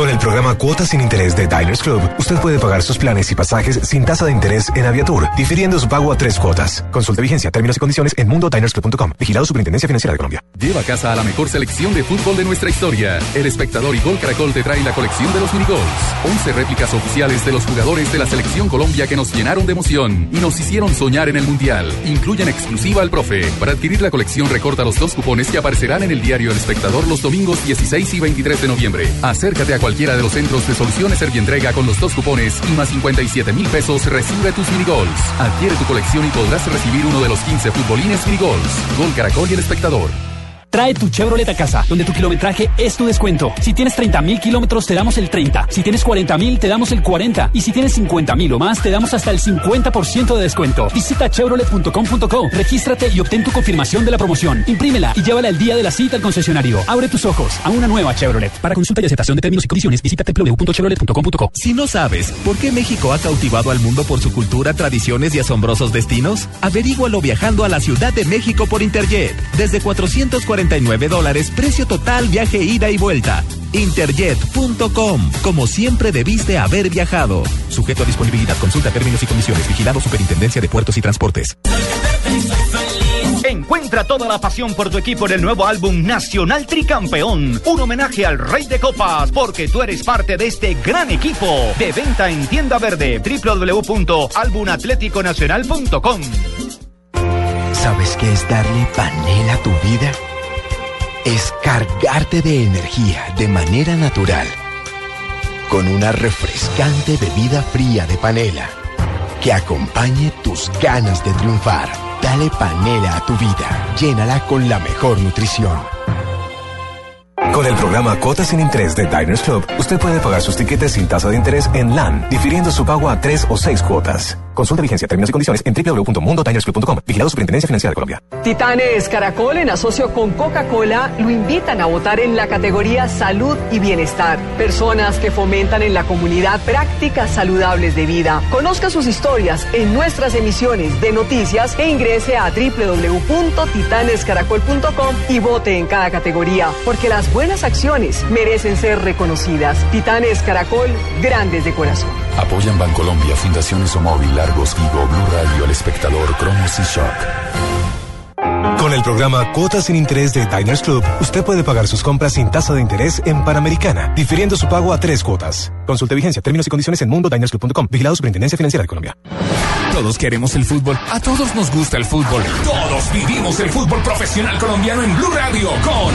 Con el programa Cuotas sin Interés de Diners Club, usted puede pagar sus planes y pasajes sin tasa de interés en Aviatur, difiriendo su pago a tres cuotas. Consulte vigencia, términos y condiciones en mundodinersclub.com. Vigilado Superintendencia Financiera de Colombia. Lleva a casa a la mejor selección de fútbol de nuestra historia. El espectador y Gol Caracol te trae la colección de los minigols. 11 réplicas oficiales de los jugadores de la selección Colombia que nos llenaron de emoción y nos hicieron soñar en el Mundial. Incluyen exclusiva al profe. Para adquirir la colección recorta los dos cupones que aparecerán en el diario El Espectador los domingos 16 y 23 de noviembre. Acércate a cualquiera de los centros de soluciones Servientrega con los dos cupones y más 57 mil pesos recibe tus minigols. Adquiere tu colección y podrás recibir uno de los 15 futbolines minigols. Gol Caracol y El Espectador. Trae tu Chevrolet a casa, donde tu kilometraje es tu descuento. Si tienes 30 mil kilómetros, te damos el 30. Si tienes 40 mil, te damos el 40. Y si tienes 50 mil o más, te damos hasta el 50% de descuento. Visita chevrolet.com.co, regístrate y obtén tu confirmación de la promoción. Imprímela y llévala el día de la cita al concesionario. Abre tus ojos a una nueva Chevrolet. Para consulta y aceptación de términos y condiciones, visita www.chevrolet.com.co. Si no sabes por qué México ha cautivado al mundo por su cultura, tradiciones y asombrosos destinos, averígualo viajando a la Ciudad de México por Interjet. Desde 449 dólares, precio total, viaje ida y vuelta. Interjet.com. Como siempre debiste haber viajado. Sujeto a disponibilidad, consulta términos y condiciones. Vigilado Superintendencia de Puertos y Transportes. Encuentra toda la pasión por tu equipo en el nuevo álbum Nacional Tricampeón. Un homenaje al Rey de Copas, porque tú eres parte de este gran equipo. De venta en tienda verde www.albumatleticonacional.com. ¿Sabes qué es darle panela a tu vida? Es cargarte de energía de manera natural. Con una refrescante bebida fría de panela que acompañe tus ganas de triunfar. Dale panela a tu vida. Llénala con la mejor nutrición. Con el programa Cuotas sin Interés de Diners Club, usted puede pagar sus tiquetes sin tasa de interés en LAN, difiriendo su pago a tres o seis cuotas. Consulta vigencia, términos y condiciones en www.mundodinersclub.com. Vigilado Superintendencia Financiera de Colombia. Titanes Caracol en asocio con Coca-Cola lo invitan a votar en la categoría Salud y Bienestar. Personas que fomentan en la comunidad prácticas saludables de vida. Conozca sus historias en nuestras emisiones de noticias e ingrese a www.titanescaracol.com y vote en cada categoría, porque las buenas acciones merecen ser reconocidas. Titanes Caracol, grandes de corazón. Apoyan Bancolombia, Fundaciones Omóvil, Largos Vigo, Blue Radio, El Espectador, Cromos y Shock. Con el programa Cuotas sin Interés de Diners Club, usted puede pagar sus compras sin tasa de interés en Panamericana, difiriendo su pago a tres cuotas. Consulte vigencia, términos y condiciones en mundodinersclub.com. Vigilado Superintendencia Financiera de Colombia. Todos queremos el fútbol. A todos nos gusta el fútbol. Todos vivimos el fútbol profesional colombiano en Blue Radio con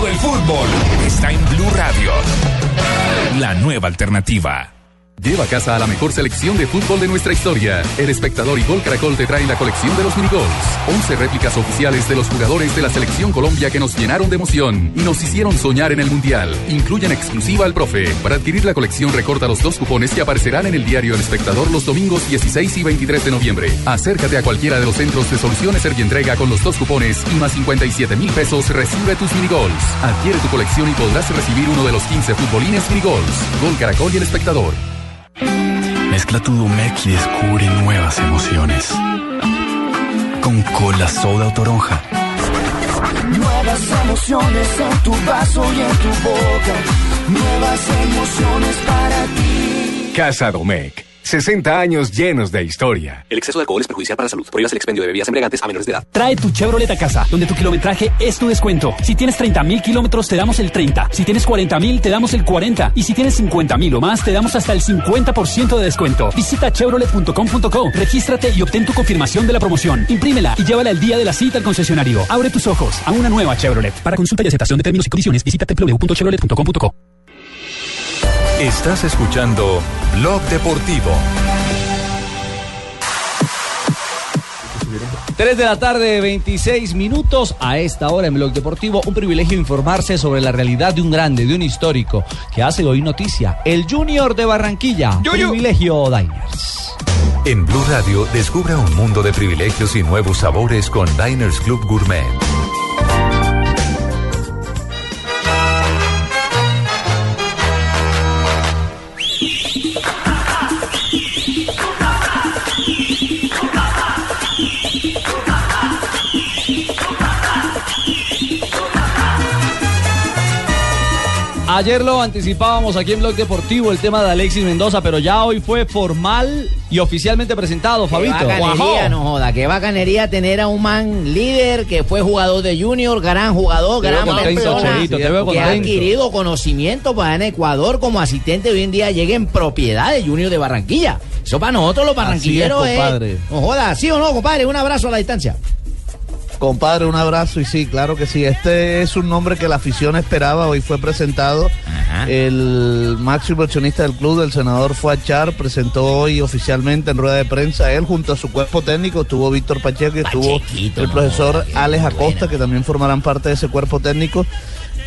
Todo el fútbol está en Blue Radio. La nueva alternativa. Lleva a casa a la mejor selección de fútbol de nuestra historia. El espectador y Gol Caracol te trae la colección de los minigols. 11 réplicas oficiales de los jugadores de la selección Colombia que nos llenaron de emoción y nos hicieron soñar en el Mundial. Incluyen exclusiva al profe. Para adquirir la colección recorta los dos cupones que aparecerán en el diario El Espectador los domingos 16 y 23 de noviembre. Acércate a cualquiera de los centros de soluciones Servientrega con los dos cupones y más 57 mil pesos recibe tus minigols. Adquiere tu colección y podrás recibir uno de los 15 futbolines minigols. Gol Caracol y El Espectador. Mezcla tu Domec y descubre nuevas emociones. Con cola soda o toronja. Nuevas emociones en tu vaso y en tu boca. Nuevas emociones para ti. Casa Domecq. 60 años llenos de historia. El exceso de alcohol es perjudicial para la salud. Prohíbas el expendio de bebidas embriagantes a menores de edad. Trae tu Chevrolet a casa, donde tu kilometraje es tu descuento. Si tienes 30 mil kilómetros, te damos el 30. Si tienes 40 mil, te damos el 40. Y si tienes 50 mil o más, te damos hasta el 50% de descuento. Visita chevrolet.com.co, regístrate y obtén tu confirmación de la promoción. Imprímela y llévala el día de la cita al concesionario. Abre tus ojos a una nueva Chevrolet. Para consulta y aceptación de términos y condiciones, visita www.chevrolet.com.co. Estás escuchando Blog Deportivo. 3 de la tarde, 26 minutos. A esta hora en Blog Deportivo, un privilegio informarse sobre la realidad de un grande, de un histórico, que hace hoy noticia. El Junior de Barranquilla. Privilegio Diners. En Blue Radio, descubra un mundo de privilegios y nuevos sabores con Diners Club Gourmet. Ayer lo anticipábamos aquí en Blog Deportivo el tema de Alexis Mendoza, pero ya hoy fue formal y oficialmente presentado, Fabito. Qué bacanería, no joda, qué bacanería tener a un man líder que fue jugador de Junior, gran jugador, Te gran contento, persona, Cheito, te veo que ha adquirido conocimiento para en Ecuador como asistente hoy en día llega en propiedad de Junior de Barranquilla. Eso para nosotros los barranquilleros Así es, compadre. no joda, ¿sí o no, compadre? Un abrazo a la distancia. Compadre, un abrazo y sí, claro que sí. Este es un nombre que la afición esperaba. Hoy fue presentado el máximo accionista del club, el senador Fuachar, presentó hoy oficialmente en rueda de prensa. Él junto a su cuerpo técnico estuvo Víctor Pacheco y estuvo el profesor Alex Acosta, que también formarán parte de ese cuerpo técnico.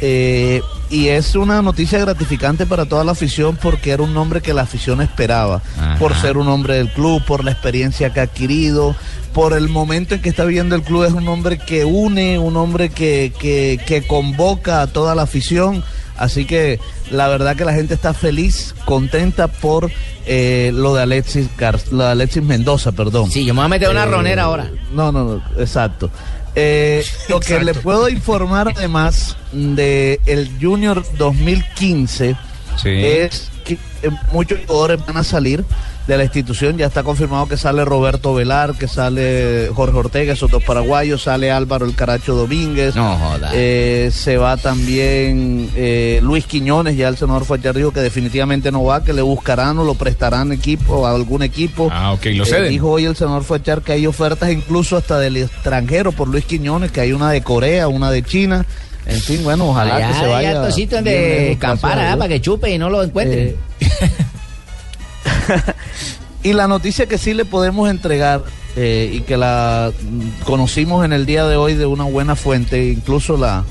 Eh, y es una noticia gratificante para toda la afición porque era un nombre que la afición esperaba, por ser un hombre del club, por la experiencia que ha adquirido, por el momento en que está viviendo el club. Es un hombre que une, un hombre que, que, que convoca a toda la afición. Así que la verdad que la gente está feliz, contenta por eh, lo de Alexis Gar lo de Alexis Mendoza, perdón. Sí, yo me voy a meter una Eh, ronera ahora. No, no, no, exacto. Eh, lo que le puedo informar además de el Junior 2015 es que eh, muchos jugadores van a salir de la institución. Ya está confirmado que sale Roberto Velar, que sale Jorge Ortega, esos dos paraguayos, sale Álvaro El Caracho Domínguez. No joda. Eh, se va también eh, Luis Quiñones, ya el senador fue dijo que definitivamente no va, que le buscarán o lo prestarán equipo a algún equipo. Ah, ok, lo Eh, ceden. dijo hoy el senador Fuachar que hay ofertas incluso hasta del extranjero por Luis Quiñones, que hay una de Corea, una de China. En fin, bueno, ojalá Allá que se vaya. harto sitio bien donde lejos, campar, gracias a ¿ah? Dios. para que chupe y no lo encuentren. Y la noticia que sí le podemos entregar eh, y que la mm, conocimos en el día de hoy de una buena fuente, incluso la,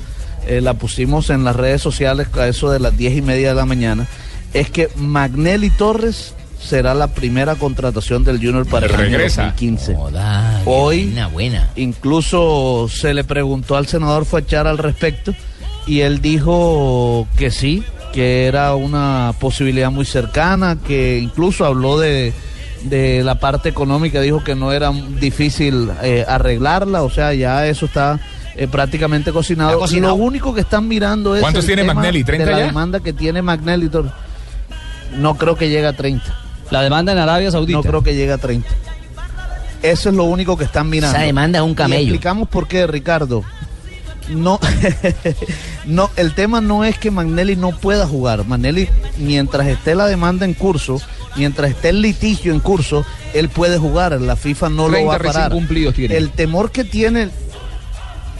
eh, la pusimos en las redes sociales a eso de las diez y media de la mañana, es que Magnelli Torres será la primera contratación del Junior para el año Regresa. 2015. Joda, Hoy Una buena. incluso se le preguntó al senador Fuachar al respecto y él dijo que sí, que era una posibilidad muy cercana, que incluso habló de, de la parte económica, dijo que no era difícil eh, arreglarla, o sea, ya eso está eh, prácticamente cocinado. Cocinado. Lo único que están mirando es. ¿Cuántos el tiene tema Magnelli? ¿30 De la ya? demanda que tiene Magnelli. Tor- No creo que llegue a 30. La demanda en Arabia Saudita. No creo que llegue a 30. Eso es lo único que están mirando. Esa demanda es un Y camello. explicamos por qué, Ricardo. No, no, el tema no es que Magnelli no pueda jugar. Magnelli, mientras esté la demanda en curso, mientras esté el litigio en curso, él puede jugar. La FIFA no lo 30 va a parar. cumplidos tiene. El temor que tiene,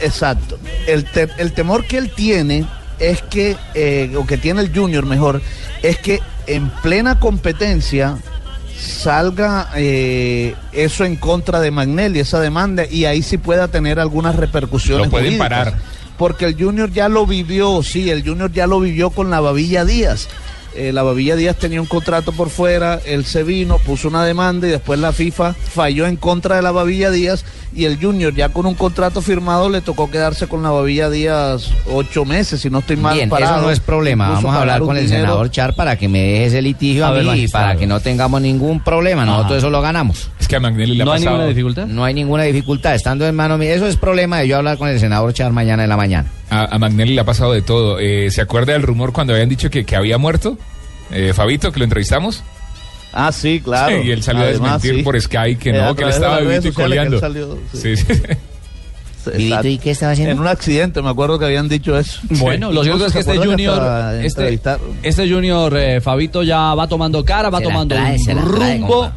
exacto, el, te- el temor que él tiene es que, eh, o que tiene el Junior mejor, es que en plena competencia salga eh, eso en contra de Magnelli, esa demanda, y ahí sí pueda tener algunas repercusiones. Lo pueden jurídicas. parar. Porque el Junior ya lo vivió, sí, el Junior ya lo vivió con la Babilla Díaz. Eh, la Babilla Díaz tenía un contrato por fuera, él se vino, puso una demanda y después la FIFA falló en contra de la Babilla Díaz y el Junior ya con un contrato firmado le tocó quedarse con la Babilla Díaz ocho meses, si no estoy mal Bien, parado. eso no es problema. Incluso Vamos a hablar con el dinero. senador Char para que me deje ese litigio A a, ver, mí magistrado. para que no tengamos ningún problema. Nosotros Ajá. eso lo ganamos. Es que a Magnelli le ha ¿No hay pasado. ninguna dificultad? No hay ninguna dificultad. Estando en mano mía. Eso es problema de yo hablar con el senador Char mañana en la mañana. A, a Magnelli le ha pasado de todo. Eh, ¿Se acuerda del rumor cuando habían dicho que, que había muerto? Eh, Fabito, que lo entrevistamos. Ah, sí, claro. Sí, y él salió a Además, desmentir sí. por Sky que Eh, a no, que él estaba vivito y coleando. salió, Sí, sí. Exacto. ¿y qué estaba haciendo? En un accidente, me acuerdo que habían dicho eso. Bueno, lo cierto es que este Junior, este, este Junior eh, Fabito ya va tomando cara, va Se la tomando trae, un se la trae, rumbo.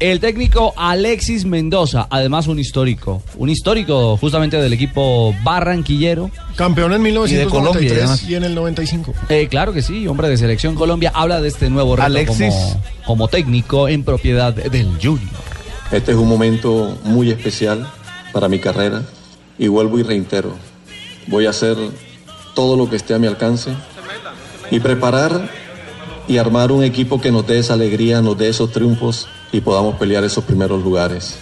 El técnico Alexis Mendoza, además un histórico, un histórico justamente del equipo barranquillero. Campeón en Y de 1993 Colombia, y, en el 95. Eh, claro que sí, hombre de selección Colombia, habla de este nuevo reto Alexis. como, como técnico en propiedad del Junior. Este es un momento muy especial para mi carrera y vuelvo y reitero, voy a hacer todo lo que esté a mi alcance y preparar y armar un equipo que nos dé esa alegría, nos dé esos triunfos y podamos pelear esos primeros lugares.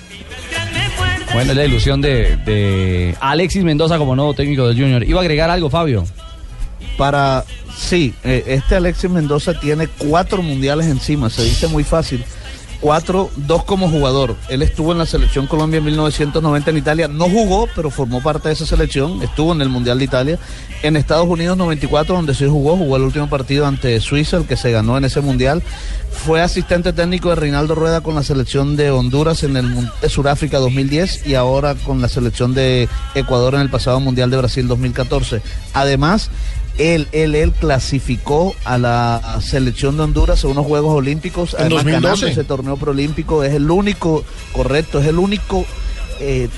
Bueno, es la ilusión de, de Alexis Mendoza como nuevo técnico del Junior. ¿Iba a agregar algo, Fabio? Para, sí, eh, este Alexis Mendoza tiene cuatro mundiales encima, se dice muy fácil. Cuatro, dos como jugador. Él estuvo en la selección Colombia en 1990 en Italia. No jugó, pero formó parte de esa selección. Estuvo en el Mundial de Italia. En Estados Unidos 94, donde sí jugó, jugó el último partido ante Suiza, el que se ganó en ese Mundial. Fue asistente técnico de Reinaldo Rueda con la selección de Honduras en el de Sudáfrica 2010 y ahora con la selección de Ecuador en el pasado Mundial de Brasil 2014. Además, él, él, él clasificó a la selección de Honduras a unos Juegos Olímpicos. En Además, 2012. ganando ese torneo preolímpico. Es el único, correcto, es el único eh,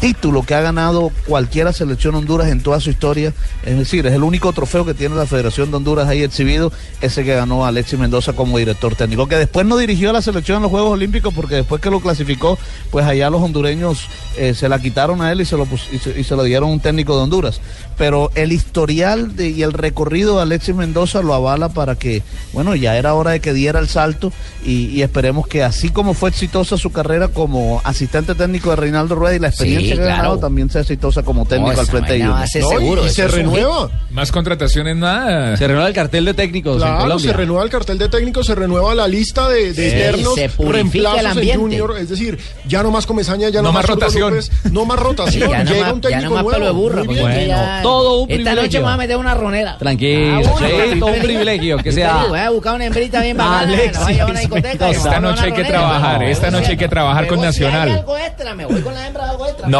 título que ha ganado cualquiera selección Honduras en toda su historia. Es decir, es el único trofeo que tiene la Federación de Honduras ahí exhibido, ese que ganó Alexis Mendoza como director técnico, que después no dirigió a la selección en los Juegos Olímpicos porque después que lo clasificó, pues allá los hondureños eh, se la quitaron a él y se, lo y, se, y se lo dieron a un técnico de Honduras. Pero el historial de- y el recorrido de Alexis Mendoza lo avala para que, bueno, ya era hora de que diera el salto y, y esperemos que así como fue exitosa su carrera como asistente técnico de Reinaldo Rueda y la experiencia Sí, ganado claro. también sea exitosa como técnico al frente de a ser seguro, es un hit. Más contrataciones nada. Se renueva el cartel de técnicos en Claro, Colombia. se renueva el cartel de técnicos, se renueva la lista de, de Sí, eternos se purifica el reemplazos en ambiente. Junior. Es decir, ya no más Comesaña, ya no, No más Zurdo rotación. López, no más rotación. Ya no Llega más- un ya técnico no más nuevo. pelo de burra, Muy porque bien. ya- todo un Esta privilegio. noche me voy a meter una ronera. Tranquilo, Ah, bueno, Cheito, un privilegio que sea Voy a buscar una hembrita bien bacana. Vaya a una discoteca y Esta noche hay que trabajar, No, esta no noche hay que trabajar con Luego, si hay Nacional. algo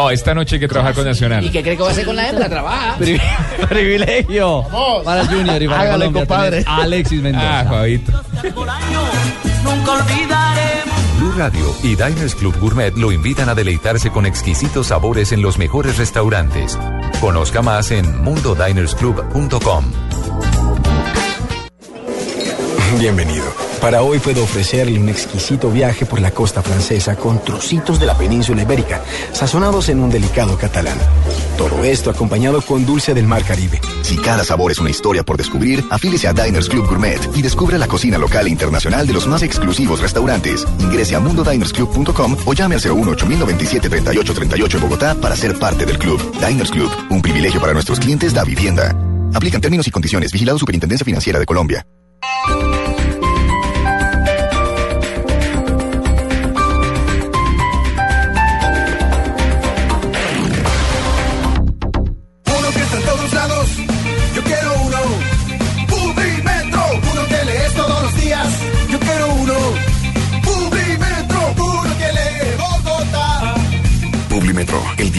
No, esta noche hay que trabajar con ¿Y Nacional. qué cree que voy a hacer con la hembra? Trabaja. Pri- privilegio para Junior y para Hágale, Colombia compadre. tener a Alexis Mendoza. Ah, Fabito. Nunca olvidaremos. Blue Radio y Diners Club Gourmet lo invitan a deleitarse con exquisitos sabores en los mejores restaurantes. Conozca más en mundodinersclub.com. Bienvenido. Para hoy puedo ofrecerle un exquisito viaje por la costa francesa con trocitos de la península ibérica, sazonados en un delicado catalán. Todo esto acompañado con dulce del mar Caribe. Si cada sabor es una historia por descubrir, afílese a Diners Club Gourmet y descubra la cocina local e internacional de los más exclusivos restaurantes. Ingrese a mundodinersclub.com o llame al 018 097 3838 en Bogotá para ser parte del club. Diners Club, un privilegio para nuestros clientes da vivienda. Aplican términos y condiciones. Vigilado Superintendencia Financiera de Colombia.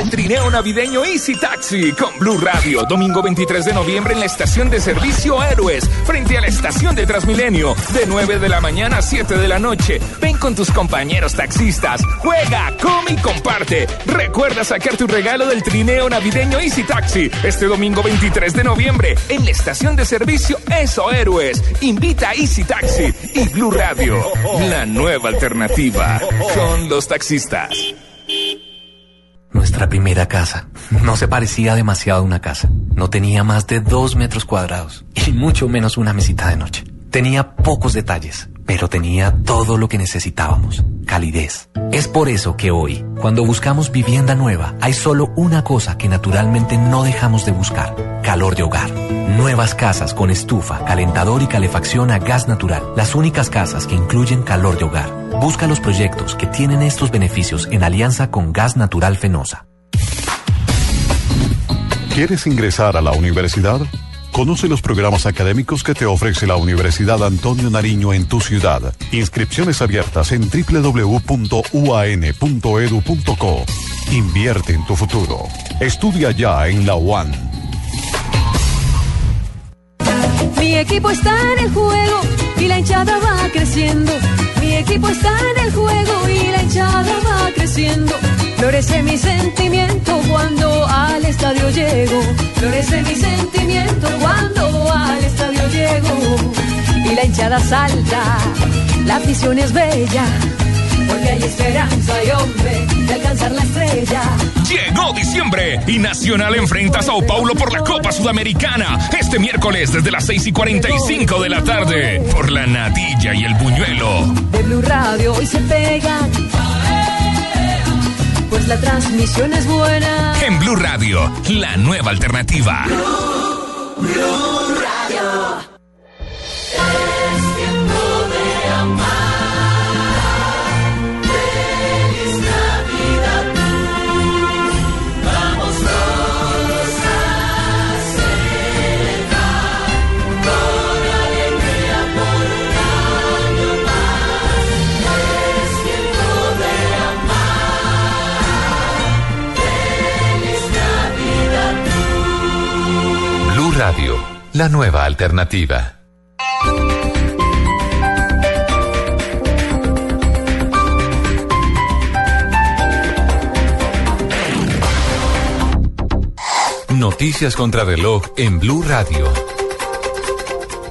El trineo navideño Easy Taxi con Blue Radio. Domingo 23 de noviembre en la estación de servicio Héroes, frente a la estación de Transmilenio. De 9 de la mañana a 7 de la noche. Ven con tus compañeros taxistas. Juega, come y comparte. Recuerda sacar tu regalo del trineo navideño Easy Taxi. Este domingo 23 de noviembre en la estación de servicio Eso Héroes. Invita a Easy Taxi y Blue Radio. La nueva alternativa con los taxistas. Nuestra primera casa. No se parecía demasiado a una casa. No tenía más de dos metros cuadrados y mucho menos una mesita de noche. Tenía pocos detalles, pero tenía todo lo que necesitábamos. Calidez. Es por eso que hoy, cuando buscamos vivienda nueva, hay solo una cosa que naturalmente no dejamos de buscar. Calor de hogar. Nuevas casas con estufa, calentador y calefacción a gas natural. Las únicas casas que incluyen calor de hogar. Busca los proyectos que tienen estos beneficios en alianza con Gas Natural Fenosa. ¿Quieres ingresar a la universidad? Conoce los programas académicos que te ofrece la Universidad Antonio Nariño en tu ciudad. Inscripciones abiertas en www.uan.edu.co. Invierte en tu futuro. Estudia ya en la UAN. Mi equipo está en el juego y la hinchada va creciendo. Mi equipo está en el juego y la hinchada va creciendo. Florece mi sentimiento cuando al estadio llego. Florece mi sentimiento cuando al estadio llego. Y la hinchada salta, la afición es bella. Porque hay esperanza y hombre de alcanzar la estrella. Llegó diciembre y Nacional enfrenta a Sao Paulo por la Copa Sudamericana este miércoles desde las 6 y 45 de la tarde por la natilla y el buñuelo. De Blue Radio hoy se pegan. Pues la transmisión es buena. En Blue Radio, la nueva alternativa. Blue Radio. La nueva alternativa. Noticias contra reloj en Blue Radio.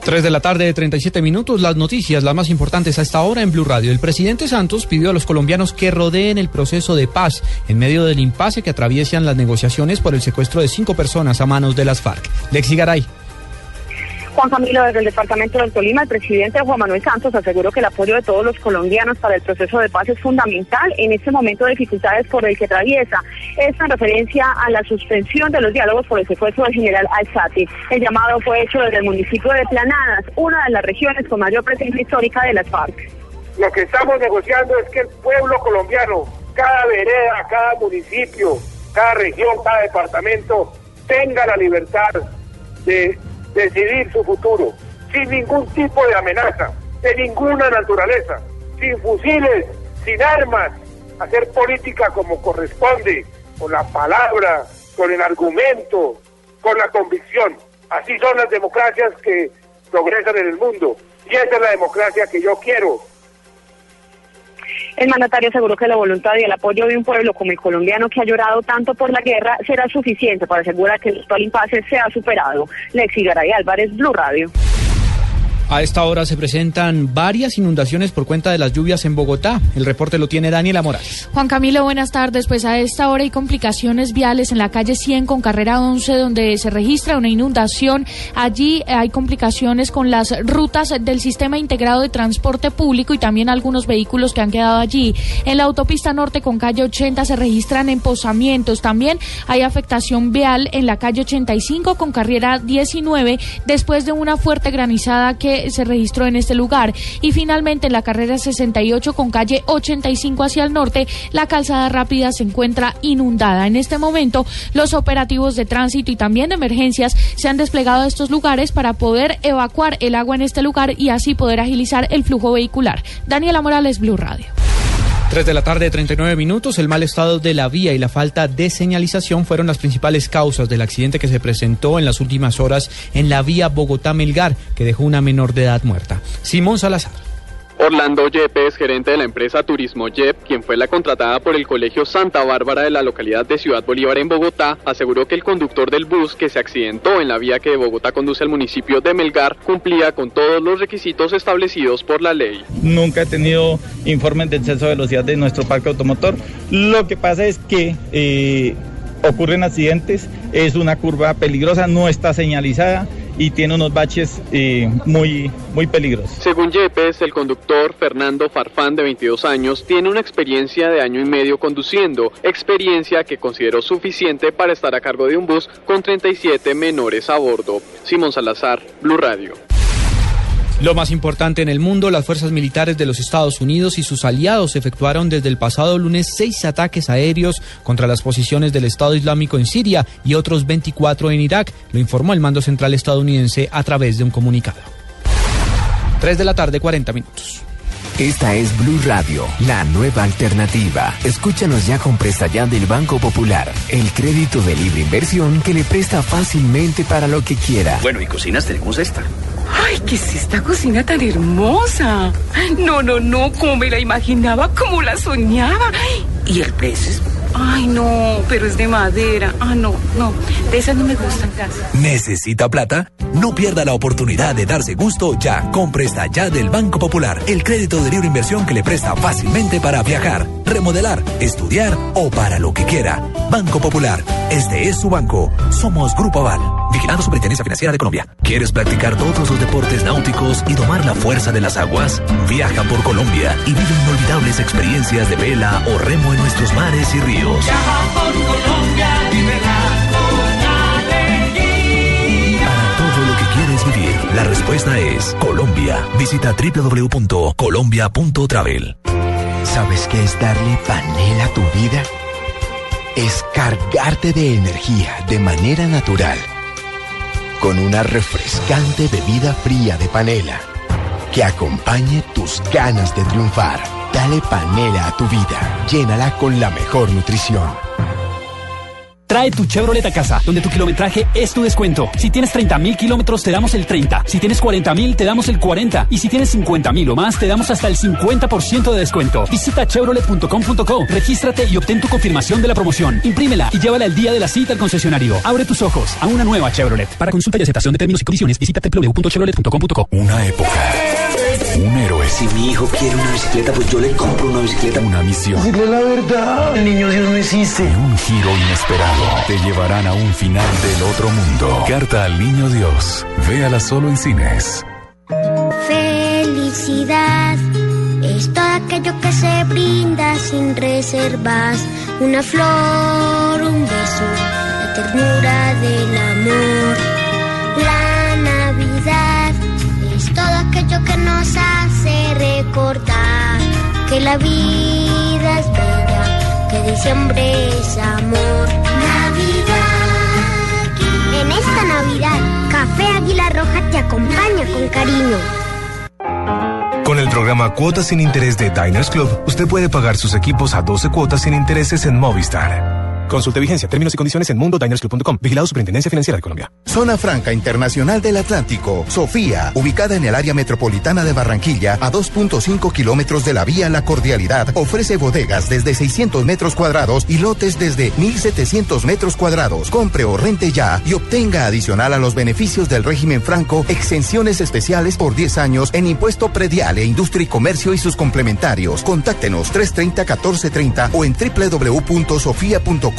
3 de la tarde, 37 minutos. Las noticias, las más importantes a esta hora en Blue Radio. El presidente Santos pidió a los colombianos que rodeen el proceso de paz en medio del impasse que atraviesan las negociaciones por el secuestro de cinco personas a manos de las FARC. Lexi Garay. Juan Camilo, desde el departamento del Tolima, el presidente Juan Manuel Santos aseguró que el apoyo de todos los colombianos para el proceso de paz es fundamental en este momento de dificultades por el que atraviesa. Esto en referencia a la suspensión de los diálogos por el secuestro del general Alzati. El llamado fue hecho desde el municipio de Planadas, una de las regiones con mayor presencia histórica de las FARC. Lo que estamos negociando es que el pueblo colombiano, cada vereda, cada municipio, cada región, cada departamento, tenga la libertad de decidir su futuro, sin ningún tipo de amenaza, de ninguna naturaleza, sin fusiles, sin armas, hacer política como corresponde, con la palabra, con el argumento, con la convicción. Así son las democracias que progresan en el mundo. Y esa es la democracia que yo quiero. El mandatario aseguró que la voluntad y el apoyo de un pueblo como el colombiano que ha llorado tanto por la guerra será suficiente para asegurar que el actual impasse sea superado. Lexi Garay Álvarez, Blue Radio. A esta hora se presentan varias inundaciones por cuenta de las lluvias en Bogotá. El reporte lo tiene Daniela Morales. Juan Camilo, buenas tardes. Pues a esta hora hay complicaciones viales en la calle 100 con carrera 11 donde se registra una inundación. Allí hay complicaciones con las rutas del sistema integrado de transporte público y también algunos vehículos que han quedado allí. En la autopista norte con calle 80 se registran emposamientos. También hay afectación vial en la calle 85 con carrera 19 después de una fuerte granizada que se registró en este lugar. Y finalmente en la carrera 68 con calle 85 hacia el norte, la calzada rápida se encuentra inundada. En este momento, los operativos de tránsito y también de emergencias se han desplegado a estos lugares para poder evacuar el agua en este lugar y así poder agilizar el flujo vehicular. Daniela Morales, Blue Radio. 3 de la tarde, 39 minutos. El mal estado de la vía y la falta de señalización fueron las principales causas del accidente que se presentó en las últimas horas en la vía Bogotá-Melgar, que dejó una menor de edad muerta. Simón Salazar. Orlando Yepes, gerente de la empresa Turismo Yep, quien fue la contratada por el Colegio Santa Bárbara de la localidad de Ciudad Bolívar en Bogotá, aseguró que el conductor del bus que se accidentó en la vía que de Bogotá conduce al municipio de Melgar cumplía con todos los requisitos establecidos por la ley. Nunca he tenido informes de exceso de velocidad de nuestro parque automotor. Lo que pasa es que eh, ocurren accidentes, es una curva peligrosa, no está señalizada y tiene unos baches eh, muy, muy peligrosos. Según Yepes, el conductor Fernando Farfán, de 22 años, tiene una experiencia de año y medio conduciendo, experiencia que consideró suficiente para estar a cargo de un bus con 37 menores a bordo. Simón Salazar, Blue Radio. Lo más importante en el mundo, las fuerzas militares de los Estados Unidos y sus aliados efectuaron desde el pasado lunes seis ataques aéreos contra las posiciones del Estado Islámico en Siria y otros 24 en Irak, lo informó el mando central estadounidense a través de un comunicado. 3 de la tarde, 40 minutos. Esta es Blue Radio, la nueva alternativa. Escúchanos ya con presta ya del Banco Popular, el crédito de libre inversión que le presta fácilmente para lo que quiera. Bueno, y cocinas tenemos esta. Ay, ¿qué es esta cocina tan hermosa? No, no, no, como me la imaginaba, como la soñaba. ¿Y el precio es Ay, no, pero es de madera. Ah, no, no, de esas no me gustan. ¿Necesita plata? No pierda la oportunidad de darse gusto ya. Compre esta ya del Banco Popular, el crédito de libre inversión que le presta fácilmente para viajar, remodelar, estudiar o para lo que quiera. Banco Popular, este es su banco. Somos Grupo Aval, vigilando Superintendencia Financiera de Colombia. ¿Quieres practicar todos los deportes náuticos y tomar la fuerza de las aguas? Viaja por Colombia y vive inolvidables experiencias de vela o remo en nuestros mares y ríos. Para todo lo que quieres vivir, la respuesta es Colombia. Visita www.colombia.travel. ¿Sabes qué es darle panela a tu vida? Es cargarte de energía de manera natural. Con una refrescante bebida fría de panela que acompañe tus ganas de triunfar. Dale panela a tu vida. Llénala con la mejor nutrición. Trae tu Chevrolet a casa, donde tu kilometraje es tu descuento. Si tienes 30 mil kilómetros, te damos el 30. Si tienes 40 mil, te damos el 40. Y si tienes 50 mil o más, te damos hasta el 50% de descuento. Visita chevrolet.com.co, regístrate y obtén tu confirmación de la promoción. Imprímela y llévala el día de la cita al concesionario. Abre tus ojos a una nueva Chevrolet. Para consulta y aceptación de términos y condiciones, visita www.chevrolet.com.co. Una época. Un héroe. Si mi hijo quiere una bicicleta, pues yo le compro una bicicleta. Una misión. Decirle la verdad. El niño Dios no existe. Y un giro inesperado te llevarán a un final del otro mundo. Carta al Niño Dios. Véala solo en cines. Felicidad es todo aquello que se brinda sin reservas. Una flor, un beso, la ternura del amor. Que la vida es bella, que diciembre es amor. Navidad. En esta Navidad, Café Águila Roja te acompaña con cariño. Con el programa Cuotas sin Interés de Diners Club, usted puede pagar sus equipos a 12 cuotas sin intereses en Movistar. Consulte vigencia, términos y condiciones en mundodinersclub.com. Vigilado Superintendencia Financiera de Colombia. Zona Franca Internacional del Atlántico. Sofía, ubicada en el área metropolitana de Barranquilla, a 2.5 kilómetros de la vía La Cordialidad, ofrece bodegas desde 600 metros cuadrados y lotes desde 1.700 metros cuadrados. Compre o rente ya y obtenga adicional a los beneficios del régimen franco exenciones especiales por 10 años en impuesto predial e industria y comercio y sus complementarios. Contáctenos 330-1430 o en www.sofia.com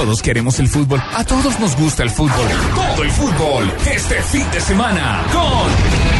Todos queremos el fútbol. A todos nos gusta el fútbol. Todo el fútbol. Este fin de semana con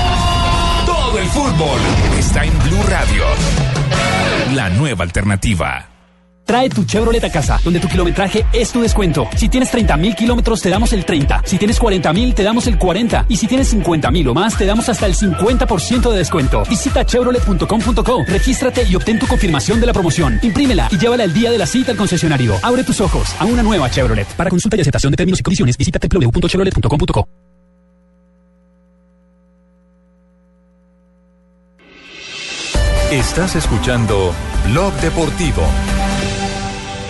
El fútbol está en Blue Radio. La nueva alternativa. Trae tu Chevrolet a casa, donde tu kilometraje es tu descuento. Si tienes 30 mil kilómetros, te damos el 30. Si tienes 40 mil, te damos el 40. Y si tienes 50 mil o más, te damos hasta el 50% de descuento. Visita chevrolet.com.co, regístrate y obtén tu confirmación de la promoción. Imprímela y llévala el día de la cita al concesionario. Abre tus ojos a una nueva Chevrolet. Para consulta y aceptación de términos y condiciones, visita www.chevrolet.com.co. Estás escuchando Blog Deportivo.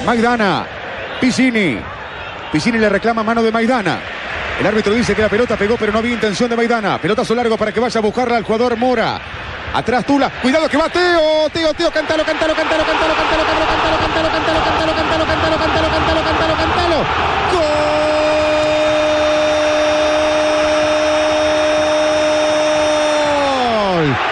Maidana, Piscini. Piscini le reclama mano de Maidana. El árbitro dice que la pelota pegó, pero no había intención de Maidana. Pelotazo largo para que vaya a buscarla al jugador Mora. Atrás Tula. Cuidado que va Teo. Teo, Teo, cántalo, cántalo, cántalo, cántalo, cántalo, cántalo, cántalo, cántalo, cántalo, cántalo, cántalo, cántalo, cántalo, cántalo, cántalo, cántalo. ¡Gol! ¡Gol!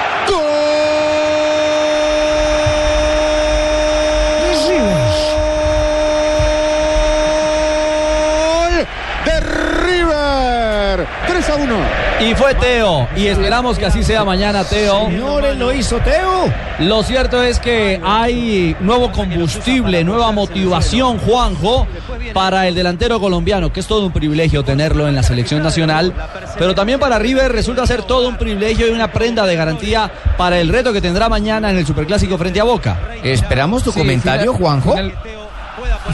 de River. 3 a 1. Y fue Teo. Y esperamos que así sea mañana, Teo. Señores, lo hizo Teo. Lo cierto es que hay nuevo combustible, nueva motivación, Juanjo, para el delantero colombiano, que es todo un privilegio tenerlo en la selección nacional. Pero también para River resulta ser todo un privilegio y una prenda de garantía para el reto que tendrá mañana en el Superclásico frente a Boca. Esperamos tu Sí, comentario, Juanjo. final-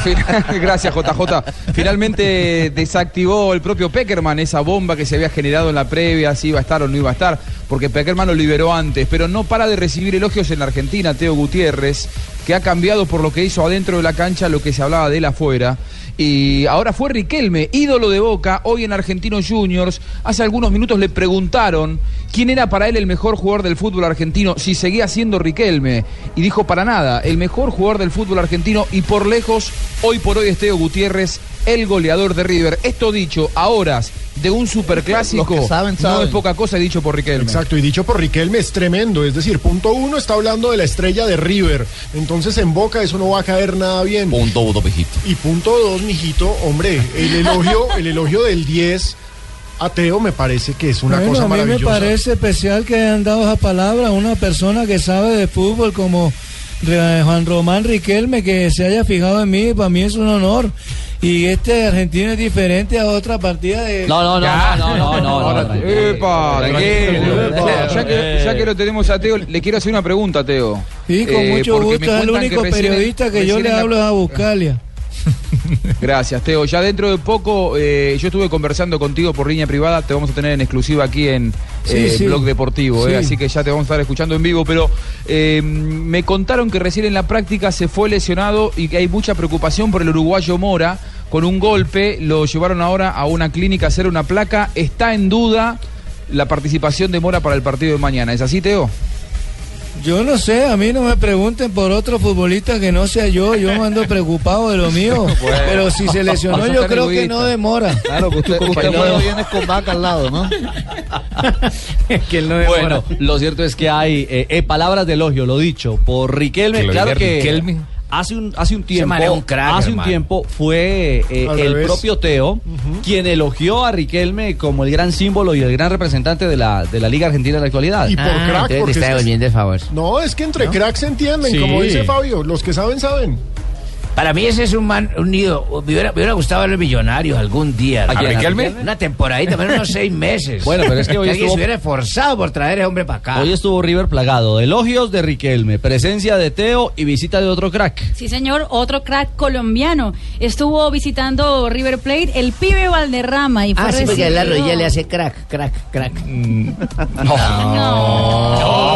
Gracias, JJ. Finalmente desactivó el propio Peckerman esa bomba que se había generado en la previa, si iba a estar o no iba a estar, porque Peckerman lo liberó antes, pero no para de recibir elogios en la Argentina, Teo Gutiérrez, que ha cambiado por lo que hizo adentro de la cancha lo que se hablaba de él afuera. Y ahora fue Riquelme, ídolo de Boca, hoy en Argentinos Juniors. Hace algunos minutos le preguntaron quién era para él el mejor jugador del fútbol argentino, si seguía siendo Riquelme. Y dijo para nada, el mejor jugador del fútbol argentino y por lejos, hoy por hoy es Teo Gutiérrez, el goleador de River. Esto dicho a horas de un superclásico, Los que saben, no saben. es poca cosa dicho por Riquelme. Exacto, y dicho por Riquelme es tremendo. Es decir, punto uno está hablando de la estrella de River. Entonces en Boca eso no va a caer nada bien. Punto uno, mijito. Y punto dos, mijito, hombre, el elogio, el elogio del 10 a Teo me parece que es una Bueno, cosa a mí me maravillosa. parece especial que hayan dado esa palabra a una persona que sabe de fútbol como Juan Román Riquelme, que se haya fijado en mí, para mí es un honor. Y este argentino es diferente a otra partida de... No, no, no, Ya. no, no, no, no, no, epa. Ya que, ya que lo tenemos a Teo, le quiero hacer una pregunta, Teo. Sí, con Eh, mucho gusto, es el cuentan que único recién- periodista que yo le la- hablo es a Buscalia. Gracias, Teo. Ya dentro de poco, eh, yo estuve conversando contigo por línea privada, te vamos a tener en exclusiva aquí en Sí, eh, sí. Blog Deportivo, eh, Sí. así que ya te vamos a estar escuchando en vivo, pero eh, me contaron que recién en la práctica se fue lesionado y que hay mucha preocupación por el uruguayo Mora, con un golpe, lo llevaron ahora a una clínica a hacer una placa, está en duda la participación de Mora para el partido de mañana, ¿es así, Teo? Yo no sé, a mí no me pregunten por otro futbolista que no sea yo, yo me ando preocupado de lo mío. Bueno. Pero si se lesionó, No yo creo que no demora. Claro, que usted, usted cuando vienes con vaca al lado, ¿no? que él no bueno, lo cierto es que hay eh, eh, palabras de elogio, lo dicho, por Riquelme. Que lo claro que Riquelme. Hace un hace un tiempo, un crack, hace un tiempo fue eh, el revés. propio Teo quien elogió a Riquelme como el gran símbolo y el gran representante de la de la Liga Argentina en la actualidad. Y por crack, porque es que- el favor. No, es que entre cracks se entienden, Sí. como dice Fabio, los que saben, saben. Para mí ese es un man, un nido. Me hubiera, me hubiera gustado ver los millonarios algún día. ¿A quién, a Riquelme? Una temporadita, menos unos seis meses. Bueno, pero es que hoy alguien estuvo- se hubiera esforzado por traer a ese hombre para acá. Hoy estuvo River plagado. Elogios de Riquelme, presencia de Teo y visita de otro crack. Sí, señor, otro crack colombiano. Estuvo visitando River Plate, el pibe Valderrama. Y fue Ah, sí, porque a la rodilla le hace crack, crack, crack. No,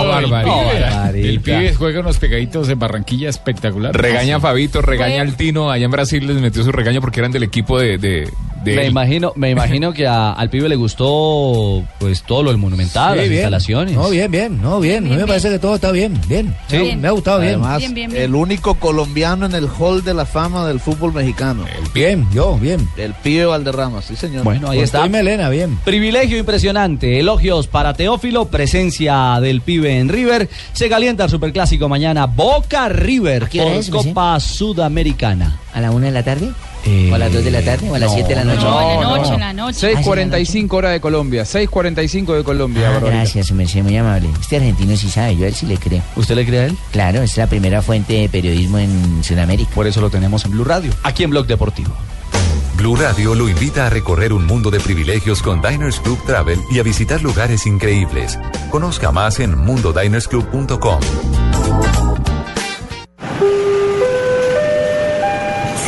barbaridad. barbaridad. El pibe juega unos pegaditos en Barranquilla espectacular. Regaña a Fabito, regaña Allá en Brasil les metió su regaño porque eran del equipo de. de, de Me él. imagino, me imagino que a- al pibe le gustó pues todo lo del monumental, Sí, las bien. instalaciones. No, bien, bien, no, bien. A mí me parece que todo está bien, bien. Sí. Me, me ha gustado bien. Además, Bien, bien, bien. el único colombiano en el hall de la fama del fútbol mexicano. Bien, yo, bien. El pibe Valderrama, sí, señor. Bueno, ahí Con está. melena, bien. Privilegio impresionante. Elogios para Teófilo, presencia del pibe en River. Se calienta el superclásico mañana. Boca River por? Copa Sudamericana. ¿A la una de la tarde? Eh, ¿O a las dos de la tarde? ¿O a las no, siete de la noche? No, en la noche, en la noche. 6.45 hora de Colombia, 6.45 de Colombia. Ah, gracias, su merced, muy amable. Este argentino sí sabe, yo a él sí le creo. ¿Usted le cree a él? Claro, es la primera fuente de periodismo en Sudamérica. Por eso lo tenemos en Blue Radio, aquí en Blog Deportivo. Blue Radio lo invita a recorrer un mundo de privilegios con Diners Club Travel y a visitar lugares increíbles. Conozca más en mundodinersclub.com.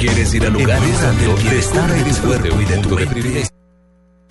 ¿Quieres ir a lugares donde bienestar de tu cuerpo y de tu mente?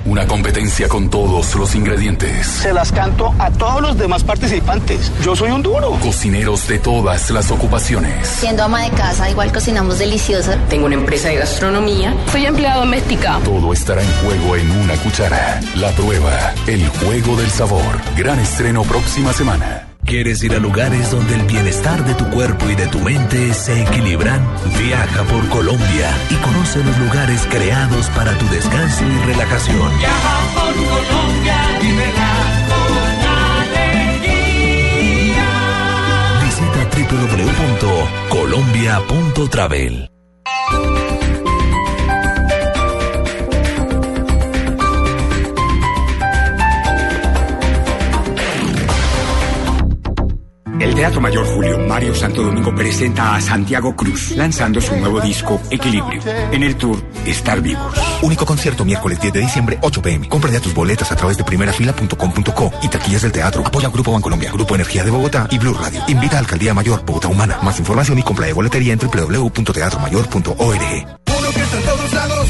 Una competencia con todos los ingredientes. Se las canto a todos los demás participantes. Yo soy un duro. Cocineros de todas las ocupaciones. Siendo ama de casa, igual cocinamos delicioso. Tengo una empresa de gastronomía. Soy empleada doméstica. Todo estará en juego en una cuchara. La prueba, el juego del sabor. Gran estreno próxima semana. ¿Quieres ir a lugares donde el bienestar de tu cuerpo y de tu mente se equilibran? Viaja por Colombia y conoce los lugares creados para tu descanso y relajación. Viaja por Colombia, vívela con alegría. Visita www.colombia.travel. El Teatro Mayor Julio Mario Santo Domingo presenta a Santiago Cruz, lanzando su nuevo disco Equilibrio, en el tour Estar Vivos. Único concierto miércoles 10 de diciembre, 8 pm. Compra ya tus boletas a través de primerafila.com.co y taquillas del teatro. Apoya Grupo Bancolombia, Grupo Energía de Bogotá y Blue Radio. Invita a Alcaldía Mayor, Bogotá Humana. Más información y compra de boletería en www.teatromayor.org. Uno que está en todos lados,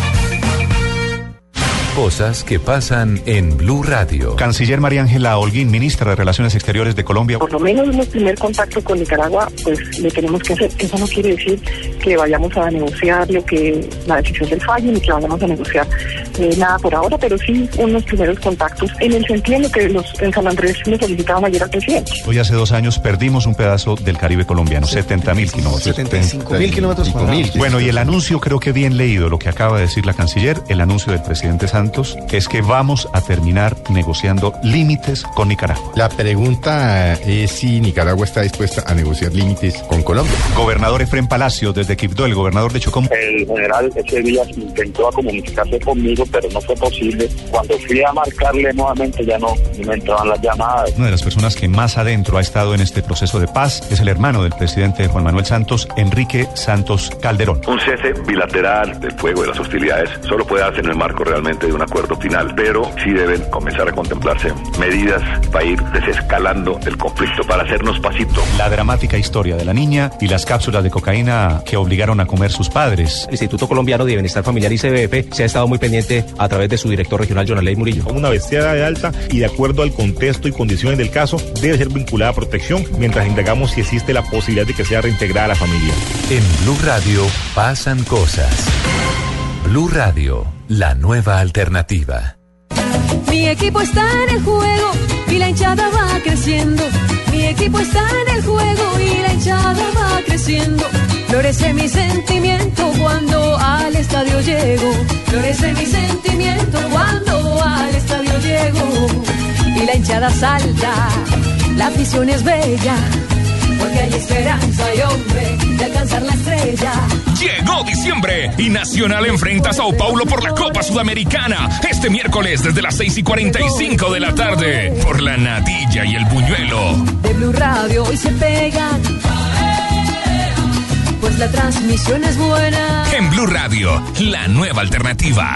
Cosas que pasan en Blue Radio. Canciller María Ángela Holguín, ministra de Relaciones Exteriores de Colombia. Por lo menos en el primer contacto con Nicaragua, pues le tenemos que hacer. Eso no quiere decir que vayamos a negociar lo que la decisión del fallo ni que vayamos a negociar eh, nada por ahora, pero sí unos primeros contactos en el sentido en lo que los en San Andrés le solicitaban ayer al presidente. Hoy hace dos años perdimos un pedazo del Caribe colombiano, 70 mil kilómetros. 75 mil kilómetros. Bueno, y el anuncio creo que bien leído, lo que acaba de decir la canciller, el anuncio del presidente Santos, es que vamos a terminar negociando límites con Nicaragua. La pregunta es si Nicaragua está dispuesta a negociar límites con Colombia. Gobernador Efren Palacio, desde Quibdó, el gobernador de Chocó. El general ese día intentó a comunicarse conmigo, pero no fue posible. Cuando fui a marcarle nuevamente ya no me entraban las llamadas. Una de las personas que más adentro ha estado en este proceso de paz es el hermano del presidente Juan Manuel Santos, Enrique Santos Calderón. Un cese bilateral del fuego de las hostilidades solo puede darse en el marco realmente de un acuerdo final, pero sí deben comenzar a contemplarse medidas para ir desescalando el conflicto, para hacernos pasito. La dramática historia de la niña y las cápsulas de cocaína que obligaron a comer sus padres. El Instituto Colombiano de Bienestar Familiar y CBF se ha estado muy pendiente a través de su director regional, Jonaley Murillo. Una bestiada de alta y de acuerdo al contexto y condiciones del caso, debe ser vinculada a protección mientras indagamos si existe la posibilidad de que sea reintegrada a la familia. En Blue Radio pasan cosas. Blue Radio, la nueva alternativa. Mi equipo está en el juego y la hinchada va creciendo. Mi equipo está en el juego y la hinchada va creciendo. Florece mi sentimiento cuando al estadio llego. Florece mi sentimiento cuando al estadio llego. Y la hinchada salta, la afición es bella. Porque hay esperanza y hombre de alcanzar la estrella. Llegó diciembre y Nacional enfrenta a Sao Paulo por la Copa Sudamericana este miércoles desde las 6 y 45 de la tarde por la natilla y el buñuelo. De Blue Radio hoy se pegan. Pues la transmisión es buena. En Blue Radio, la nueva alternativa.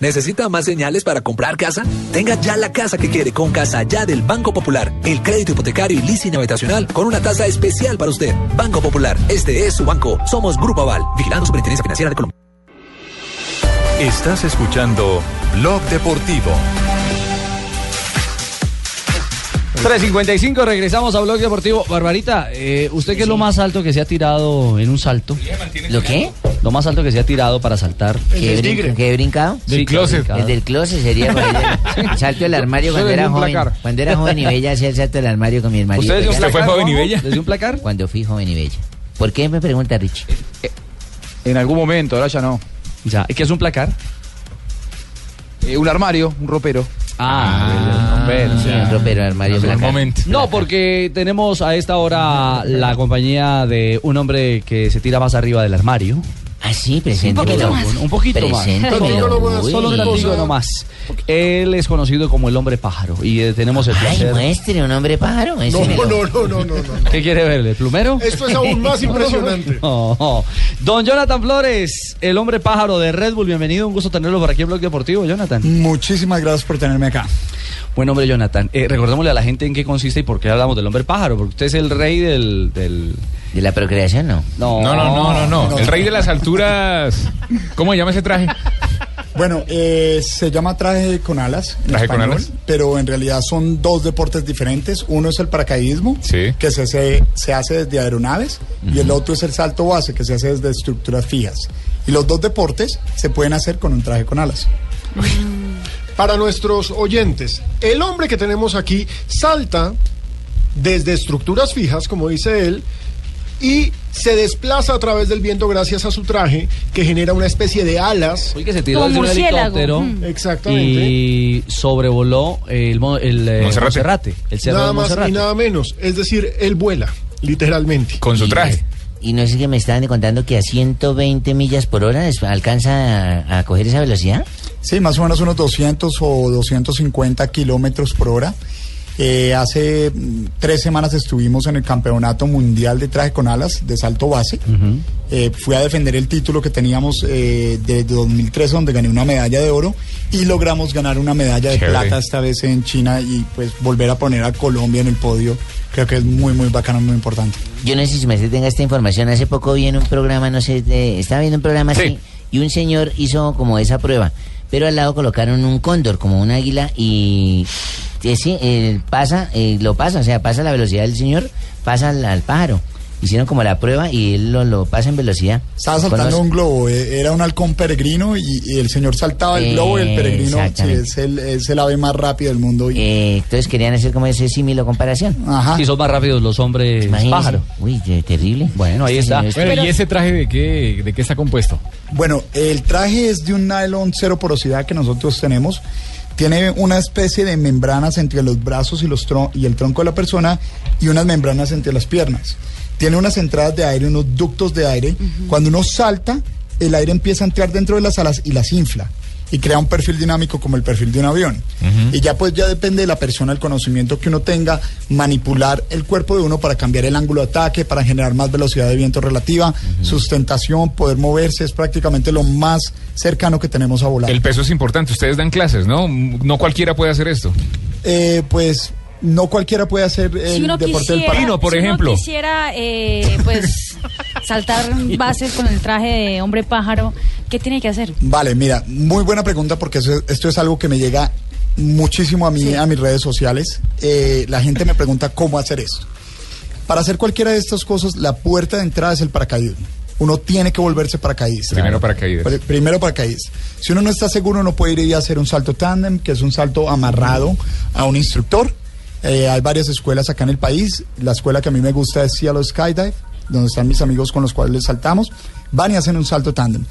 ¿Necesita más señales para comprar casa? Tenga ya la casa que quiere con Casa Ya del Banco Popular. El crédito hipotecario y leasing habitacional con una tasa especial para usted. Banco Popular, este es su banco. Somos Grupo Aval, vigilando Superintendencia Financiera de Colombia. Estás escuchando Blog Deportivo. 3.55, regresamos a Blog Deportivo. Barbarita, eh, ¿usted qué es lo más alto que se ha tirado en un salto? ¿Lo qué? Lo más alto que se ha tirado para saltar. ¿Qué, brin- qué he brincado? Del closet. El del closet sería el salto del armario cuando Desde era un joven. placar. Cuando era joven y bella hacía el salto del armario con mi hermanito. ¿Usted desde un ¿Usted placar, Juanjo? ¿Desde un placar? Cuando fui joven y bella. ¿Por qué me pregunta Richie? En algún momento, ahora ya no. Ya, ¿y qué es un placar? Eh, un armario, un ropero. Ah, sí, un ropero, armario, placar. No, porque tenemos a esta hora la compañía de un hombre que se tira más arriba del armario. Ah, sí, Un preséntemelo. poquito más. Un poquito más. Solo, un nomás. Él es conocido como el hombre pájaro y eh, tenemos el Ay, placer. muestre un hombre pájaro. No, no, no, no, no, no. ¿Qué quiere ver? ¿El plumero? Esto es aún más impresionante. Don Jonathan Flores, el hombre pájaro de Red Bull, bienvenido, un gusto tenerlo por aquí en Blog Deportivo, Jonathan. Muchísimas gracias por tenerme acá. Buen hombre, Jonathan. Eh, recordémosle a la gente en qué consiste y por qué hablamos del hombre pájaro, porque usted es el rey del... ¿De la procreación, no? No, No, no, no, no, no. El rey de las alturas. ¿Cómo se llama ese traje? Bueno, eh, se llama traje con alas. en ¿Traje con español, alas? Pero en realidad son dos deportes diferentes. Uno es el paracaidismo, Sí. que se, se, se hace desde aeronaves, y el otro es el salto base, que se hace desde estructuras fijas. Y los dos deportes se pueden hacer con un traje con alas. Para nuestros oyentes, el hombre que tenemos aquí salta desde estructuras fijas, como dice él, y se desplaza a través del viento gracias a su traje, que genera una especie de alas. Uy, que se tiró desde un helicóptero Exactamente. y sobrevoló el, el eh, Monserrate. Monserrate, el cerro Nada de más y nada menos. Es decir, él vuela, literalmente. Con su traje. Y no es que me estaban contando que a 120 millas por hora es- alcanza a, a coger esa velocidad. Sí, más o menos unos 200 o 250 kilómetros por hora. Eh, hace mm, tres semanas estuvimos en el Campeonato Mundial de Traje con Alas de Salto Base. Eh, fui a defender el título que teníamos eh, de 2013, donde gané una medalla de oro y logramos ganar una medalla de Chévere. plata esta vez en China y pues volver a poner a Colombia en el podio. Creo que es muy, muy bacano, muy importante. Yo no sé si me tenga esta información. Hace poco vi en un programa, no sé, de- estaba viendo un programa así, y un señor hizo como esa prueba. Pero al lado colocaron un cóndor, como un águila, y eh, sí, él pasa, eh, lo pasa, o sea, pasa la velocidad del señor, pasa al pájaro. Hicieron como la prueba y él lo, lo pasa en velocidad. Estaba saltando los- un globo, eh, era un halcón peregrino y, y el señor saltaba el globo y el peregrino sí, es, el, es el ave más rápido del mundo. Y, Eh, entonces querían hacer como ese símil o comparación. Ajá. Y son más rápidos los hombres Imagínese. pájaro. Uy, qué terrible. Bueno, ahí está. Bueno, ¿y ese traje de qué, de qué está compuesto? Bueno, el traje es de un nylon cero porosidad que nosotros tenemos. Tiene una especie de membranas entre los brazos y, los tron- y el tronco de la persona y unas membranas entre las piernas. Tiene unas entradas de aire, unos ductos de aire. Cuando uno salta, el aire empieza a entrar dentro de las alas y las infla. Y crea un perfil dinámico como el perfil de un avión. Y ya pues ya depende de la persona, el conocimiento que uno tenga, manipular el cuerpo de uno para cambiar el ángulo de ataque, para generar más velocidad de viento relativa, sustentación, poder moverse, es prácticamente lo más cercano que tenemos a volar. El peso es importante. Ustedes dan clases, ¿no? No cualquiera puede hacer esto. Eh, pues no cualquiera puede hacer el Si deporte del quisiera, pájaro. si uno quisiera, eh, pues, saltar bases con el traje de hombre pájaro, ¿qué tiene que hacer? Vale, mira, muy buena pregunta porque eso- esto es algo que me llega muchísimo a mí, a mis redes sociales. Eh, la gente me pregunta cómo hacer esto. Para hacer cualquiera de estas cosas, la puerta de entrada es el paracaidismo. Uno tiene que volverse paracaidista. Primero paracaídas. Pri- Primero paracaidista. Si uno no está seguro, uno puede ir y hacer un salto tándem, que es un salto amarrado a un instructor. Eh, hay varias escuelas acá en el país. La escuela que a mí me gusta es Cielo Skydive, donde están mis amigos con los cuales saltamos. Van y hacen un salto tándem.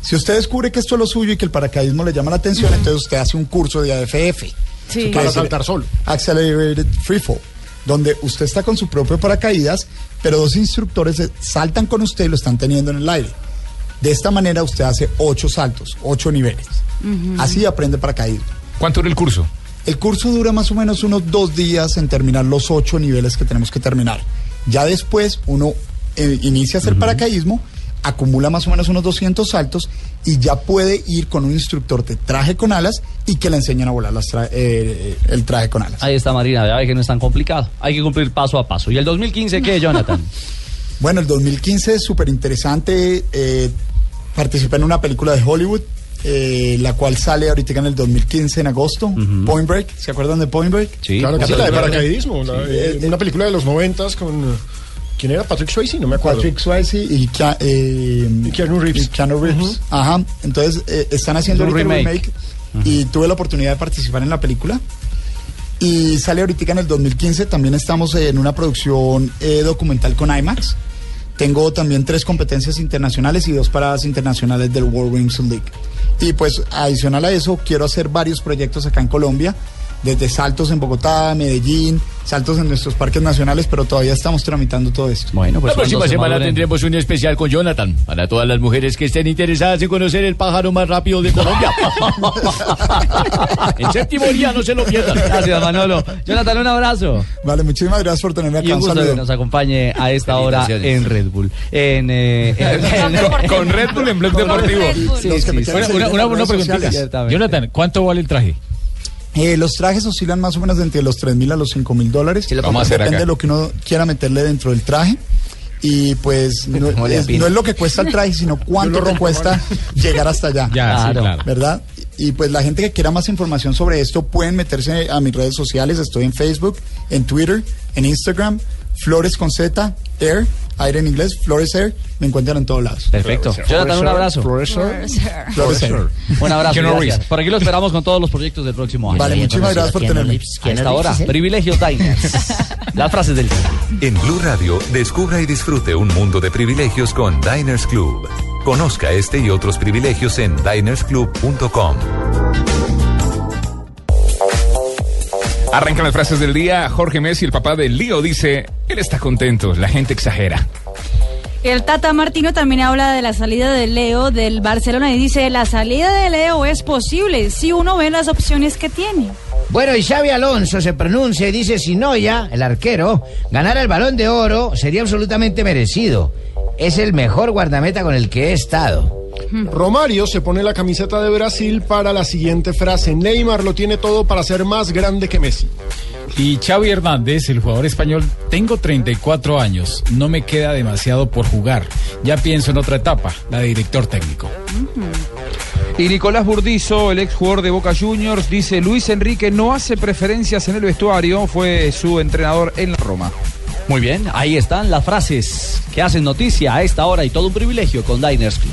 Si usted descubre que esto es lo suyo y que el paracaidismo le llama la atención, entonces usted hace un curso de AFF. Sí. Para saltar solo. Accelerated Freefall, donde usted está con su propio paracaídas, pero dos instructores saltan con usted y lo están teniendo en el aire. De esta manera usted hace ocho saltos, ocho niveles. Así aprende paracaidismo. ¿Cuánto dura el curso? El curso dura más o menos unos dos días en terminar los ocho niveles que tenemos que terminar. Ya después uno eh, inicia a hacer paracaidismo, acumula más o menos unos 200 saltos y ya puede ir con un instructor de traje con alas y que le enseñen a volar las tra- eh, el traje con alas. Ahí está Marina, ya ve que no es tan complicado. Hay que cumplir paso a paso. ¿Y el 2015 qué, Jonathan? Bueno, el 2015 es súper interesante. eh, participé en una película de Hollywood, eh, la cual sale ahorita en el 2015, en agosto. Point Break. ¿Se acuerdan de Point Break? claro que sí, la de paracaidismo. la- eh, una película de los noventas con. ¿Quién era? Patrick Swayze, no me acuerdo. Patrick Swayze y, eh, Y Keanu Reeves. y Keanu Reeves. Ajá. Entonces, eh, están haciendo un remake. remake. Y tuve la oportunidad de participar en la película. Y sale ahorita en el 2015. También estamos en una producción eh, documental con IMAX. Tengo también tres competencias internacionales y dos paradas internacionales del World Wingsuit League. Y pues adicional a eso, quiero hacer varios proyectos acá en Colombia, desde saltos en Bogotá, Medellín, saltos en nuestros parques nacionales, pero todavía estamos tramitando todo esto. Bueno, pues la próxima cuando se semana maduren. tendremos un especial con Jonathan para todas las mujeres que estén interesadas en conocer el pájaro más rápido de Colombia. en séptimo día no se lo pierdan. Gracias, Manolo. Jonathan, un abrazo. Vale, muchísimas gracias por tenerme acá. Y un gusto que nos acompañe a esta hora en Red Bull. En, eh, en- Con, con Red Bull en Blog Deportivo. Sí, sí, sí. Una, una, una, preguntita. Jonathan, ¿cuánto vale el traje? Eh, los trajes oscilan más o menos entre los 3 mil a los 5 mil dólares. lo vamos a hacer Depende acá. de lo que uno quiera meterle dentro del traje. Y pues no, ¿Cómo le es, apina? no es lo que cuesta el traje, sino cuánto te cuesta llegar hasta allá. Ya, sí, Claro. claro. ¿Verdad? Y pues la gente que quiera más información sobre esto pueden meterse a mis redes sociales. Estoy en Facebook, en Twitter, en Instagram, Flores con Z, Air, aire en inglés, Flores Air. Me encuentran en todos lados. Perfecto. Jonathan, un abrazo. Flores Air. Un abrazo. Gracias. Por aquí lo esperamos con todos los proyectos del próximo año. Vale, muchísimas gracias por tenerme. Reeves. A Keanu esta hora, Reeves, ¿eh? privilegio Diners. Las frases del día. En Blue Radio, descubra y disfrute un mundo de privilegios con Diners Club. Conozca este y otros privilegios en dinersclub.com. Arrancan las frases del día. Jorge Messi, el papá de Lío, dice: Él está contento, la gente exagera. El Tata Martino también habla de la salida de Leo del Barcelona y dice, la salida de Leo es posible si uno ve las opciones que tiene. Bueno, y Xavi Alonso se pronuncia y dice si Noya, el arquero, ganara el balón de oro, sería absolutamente merecido. Es el mejor guardameta con el que he estado. Romario se pone la camiseta de Brasil para la siguiente frase. Neymar lo tiene todo para ser más grande que Messi. Y Xavi Hernández, el jugador español, tengo 34 años, no me queda demasiado por jugar. Ya pienso en otra etapa, la de director técnico. Y Nicolás Burdizo, el ex jugador de Boca Juniors, dice Luis Enrique no hace preferencias en el vestuario, fue su entrenador en la Roma. Muy bien, ahí están las frases que hacen noticia a esta hora y todo un privilegio con Diners Club.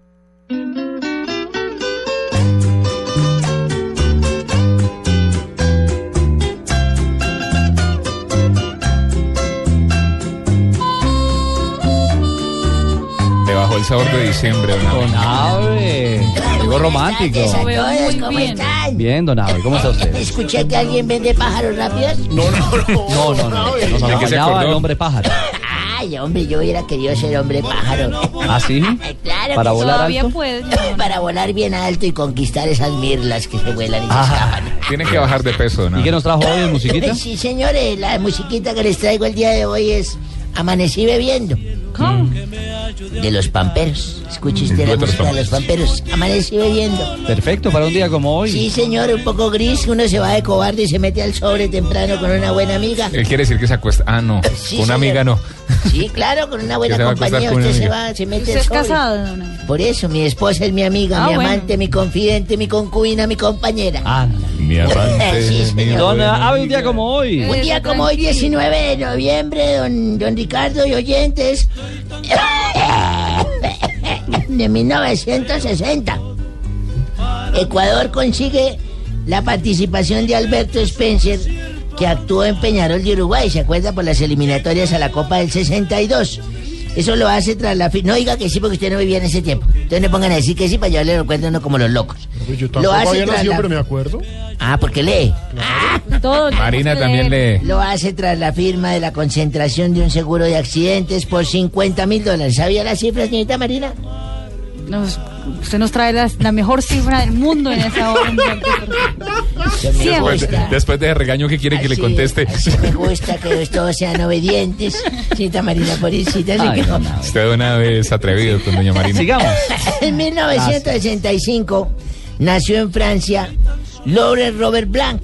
Sabor de diciembre, don Abe. Don Abe, llegó romántico. Muy bien. Bien, don Abe, ¿cómo está usted? Escuché que alguien vende pájaros rápidos. No, no, no. No, no, no. Nos el hombre pájaro. Ay, hombre, yo hubiera querido ser hombre pájaro. ¿Ah, sí? Claro ¿Para que volar todavía alto? puede. Para volar bien alto y conquistar esas mirlas que se vuelan y se escapan. Tiene que bajar de peso, ¿no? ¿Y qué nos trajo hoy musiquita? Sí, señores, la musiquita que les traigo el día de hoy es Amanecí bebiendo. ¿Cómo? De los pamperos. Escuche usted la dueto de los música de los pamperos. Amanecí bebiendo. Perfecto, para un día como hoy. Sí, señor, un poco gris. Uno se va de cobarde y se mete al sobre temprano con una buena amiga. Él quiere decir que se acuesta. Ah, no. Sí, Con una señor. amiga no. Sí, claro, con una buena Que se va a acostar compañía. Usted se va, se mete ¿Usted al es sobre. casado, don Abe? Por eso, mi esposa es mi amiga, Ah, mi bueno. amante, mi confidente, mi concubina, mi compañera. Ah, Mi Sí, señor. Don Abe, un día como hoy. Un día como hoy, 19 de noviembre, don, don Ricardo y oyentes, de 1960, Ecuador consigue la participación de Alberto Spencer, que actuó en Peñarol de Uruguay, ¿se acuerda? Por las eliminatorias a la Copa del 62. Eso lo hace tras la... No diga que sí porque usted no vivía en ese tiempo. Entonces no pongan a decir que sí para yo le recuerdo uno como los locos. Yo Lo tampoco hace había tras nacido, la- pero me acuerdo. Ah, porque lee. Todo Marina también lee. Lo hace tras la firma de la concentración de un seguro de accidentes por 50 mil dólares. ¿Sabía las cifras, señorita Marina? Nos- usted nos trae la, la mejor cifra del mundo en esa hora. Después, después de ese regaño que quiere que le Así- conteste. así me gusta que todos sean obedientes. Señorita Marina, pobrecita. se Ay, don Abe. Usted una vez atrevido con doña Marina. Sigamos. En 1965 nació en Francia Laurent Robert Blanc.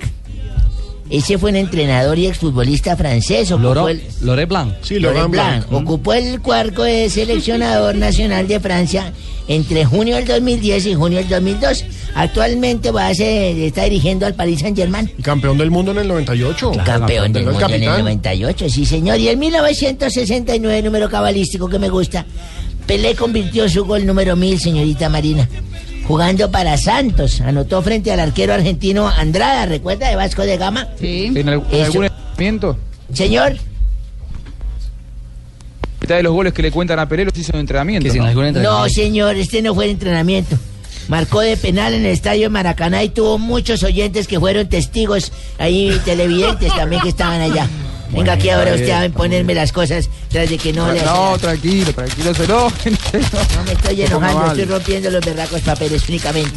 Ese fue un entrenador y exfutbolista francés. Loro, el- Lore Blanc. Sí, Blanc. Blanc. Ocupó el cuarto de seleccionador nacional de Francia entre junio del 2010 y junio del 2002. Actualmente va a ser- está dirigiendo al Paris Saint Germain. Y campeón del mundo en el 98. Campeón del mundo en el capitán. 98, sí señor. Y en 1969, número cabalístico que me gusta, Pelé convirtió su gol número 1000, señorita Marina. Jugando para Santos, anotó frente al arquero argentino Andrada, ¿recuerda de Vasco de Gama? Sí. ¿En, al- en algún entrenamiento? Señor, de los goles que le cuentan a Pelé los hizo en entrenamiento. ¿no? algún no entrenamiento. señor, este no fue el entrenamiento. Marcó de penal en el estadio de Maracaná y tuvo muchos oyentes que fueron testigos, ahí televidentes también que estaban allá. Venga aquí ahora usted a ponerme las cosas tras de que no le No, tranquilo, tranquilo, se enojen. No me estoy enojando, estoy rompiendo los berracos papeles únicamente.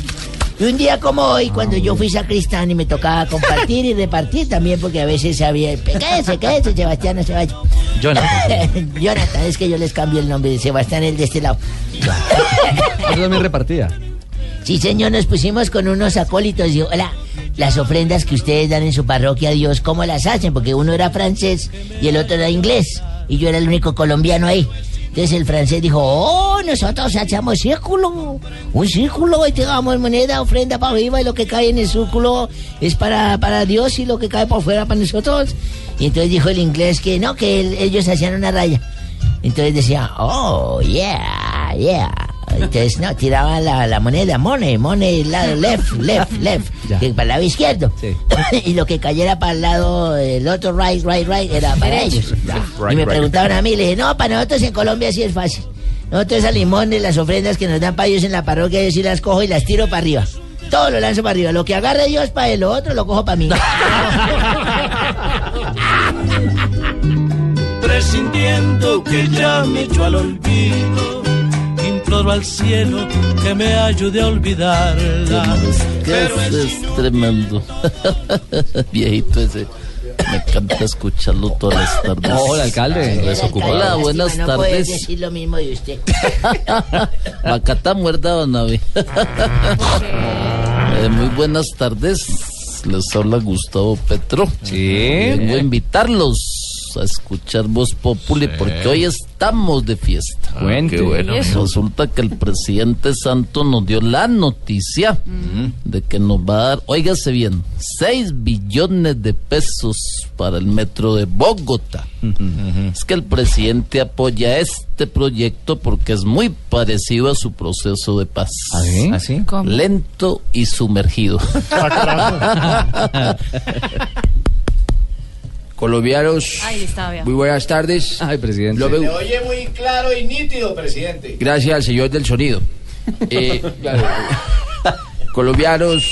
Y un día como hoy, cuando yo fui sacristán y me tocaba compartir y repartir también, porque a veces había... Quédese, quédese, Sebastián, no se vaya. Jonathan. Jonathan, es que yo les cambio el nombre, Sebastián el de este lado. Yo también repartía. Sí, señor, nos pusimos con unos acólitos y hola, las ofrendas que ustedes dan en su parroquia a Dios, ¿cómo las hacen? Porque uno era francés y el otro era inglés y yo era el único colombiano ahí. Entonces el francés dijo, oh, nosotros hacemos círculo, un círculo y te damos moneda, ofrenda para arriba y lo que cae en el círculo es para, para Dios y lo que cae por fuera para nosotros. Y entonces dijo el inglés que no, que el- ellos hacían una raya. Entonces decía, oh, yeah, yeah. Entonces, no, tiraban la, la moneda, money, money, lado left, left, left, que para el lado izquierdo. y lo que cayera para el lado, el otro right, right, right, era para ellos. y me preguntaban a mí, le dije, no, para nosotros en Colombia sí es fácil. Nosotros a limones, las ofrendas que nos dan para ellos en la parroquia, yo sí las cojo y las tiro para arriba. Todo lo lanzo para arriba. Lo que agarre Dios para él, lo otro lo cojo para mí. presintiendo que ya me echó al olvido. Imploro al cielo que me ayude a olvidarla. Pero es es tremendo. Viejito ese. Me encanta escucharlo todas las tardes. Hola, alcalde. Hola, buenas No tardes. decir lo mismo de usted. Macata muerta, don Abe. Eh, muy buenas tardes. Les habla Gustavo Petro. Sí. Vengo a invitarlos a escuchar Voz Populi porque hoy estamos de fiesta. Cuente. Qué bueno. Resulta que el presidente Santos nos dio la noticia de que nos va a dar, óigase bien, 6 billones de pesos para el metro de Bogotá. Es que el presidente apoya este proyecto porque es muy parecido a su proceso de paz. ¿Ah, sí? Lento y sumergido. Colombianos, Ahí está, vea. muy buenas tardes. Ay, presidente. Lo veo- oye muy claro y nítido, presidente. Gracias al señor del sonido. Eh, colombianos,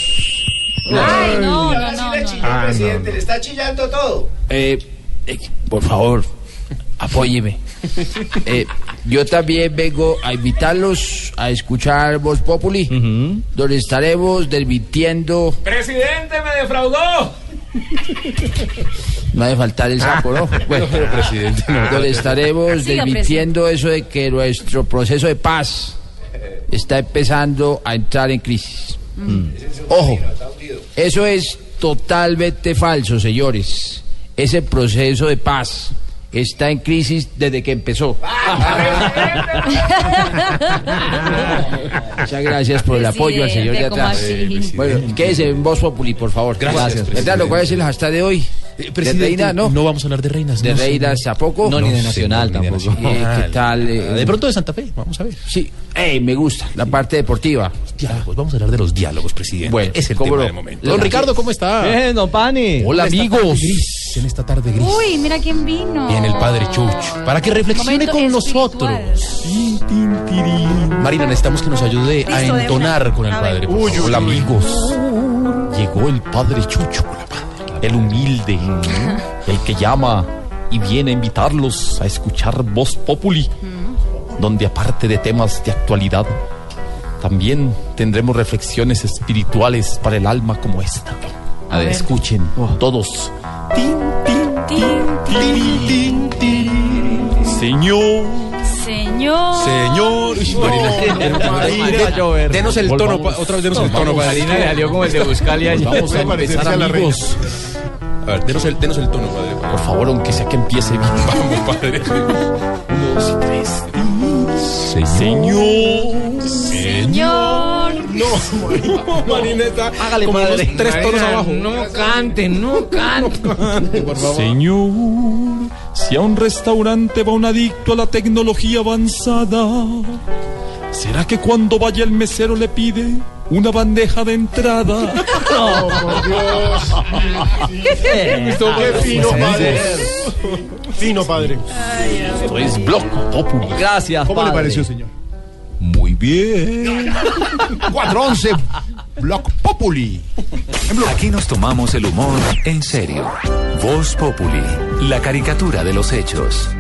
Ay, no, no, Ahora sí no, le no. chilló, presidente, le está chillando todo. eh, eh, por favor, apóyeme. Eh, yo también vengo a invitarlos a escuchar Voz Populi, donde estaremos desmintiendo. ¡Presidente, me defraudó! No ha de faltar el sapo, ¿no? Bueno, pero presidente, no. donde estaremos desmintiendo eso de que nuestro proceso de paz está empezando a entrar en crisis. Ojo, eso es totalmente falso, señores. Ese proceso de paz está en crisis desde que empezó. Muchas gracias por el apoyo al señor de Presidente, ¿cómo atrás. así? Bueno, quédese en Voz Populi, por favor. Gracias, Entrando, ¿cuál es el hashtag de hoy? de reina, ¿no? no vamos a hablar de reinas. ¿De no, reinas tampoco? No, ni de nacional de tampoco. nacional. Eh, ¿Qué tal? eh? De pronto de Santa Fe, vamos a ver. Sí, Ey, me gusta la parte deportiva. Diálogos, vamos a hablar de los diálogos, presidente. Bueno, es el ¿cómo tema no? del momento. Don Ricardo, ¿cómo está? Bien, don Pani. Hola, En amigos. Gris, en esta tarde gris. Uy, mira quién vino. Viene el padre Chucho. Para que reflexione Momento con espiritual. nosotros. Tin, tin, tirín. Marina, necesitamos que nos ayude a Listo, entonar con el A padre. favor. Hola, amigos. Llegó el padre Chucho. El humilde, el que llama y viene a invitarlos a escuchar Voz Populi, donde aparte de temas de actualidad, también tendremos reflexiones espirituales para el alma como esta. A ver. Escuchen todos. Señor. Señor. Señor. Uy, Marina. Denos el tono, otra vez denos el tono. Marina le salió como el de Buscalia. Vamos a empezar, amigos. A ver, denos el, denos el tono, padre. Por favor, aunque sea que empiece bien. Vamos, padre. Uno, dos y tres. Señor. Señor. No, Marina está Hágale, como padre. unos tres tonos abajo. No cante, no cante. Señor, si a un restaurante va un adicto a la tecnología avanzada, ¿será que cuando vaya el mesero le pide una bandeja de entrada? Por Dios. Qué fino, padre. Fino, padre. Esto es Block Populi. Gracias, ¿Cómo le pareció, señor? Muy bien. 411 Block Populi. Aquí nos tomamos el humor en serio. Voz Populi, la caricatura de los hechos.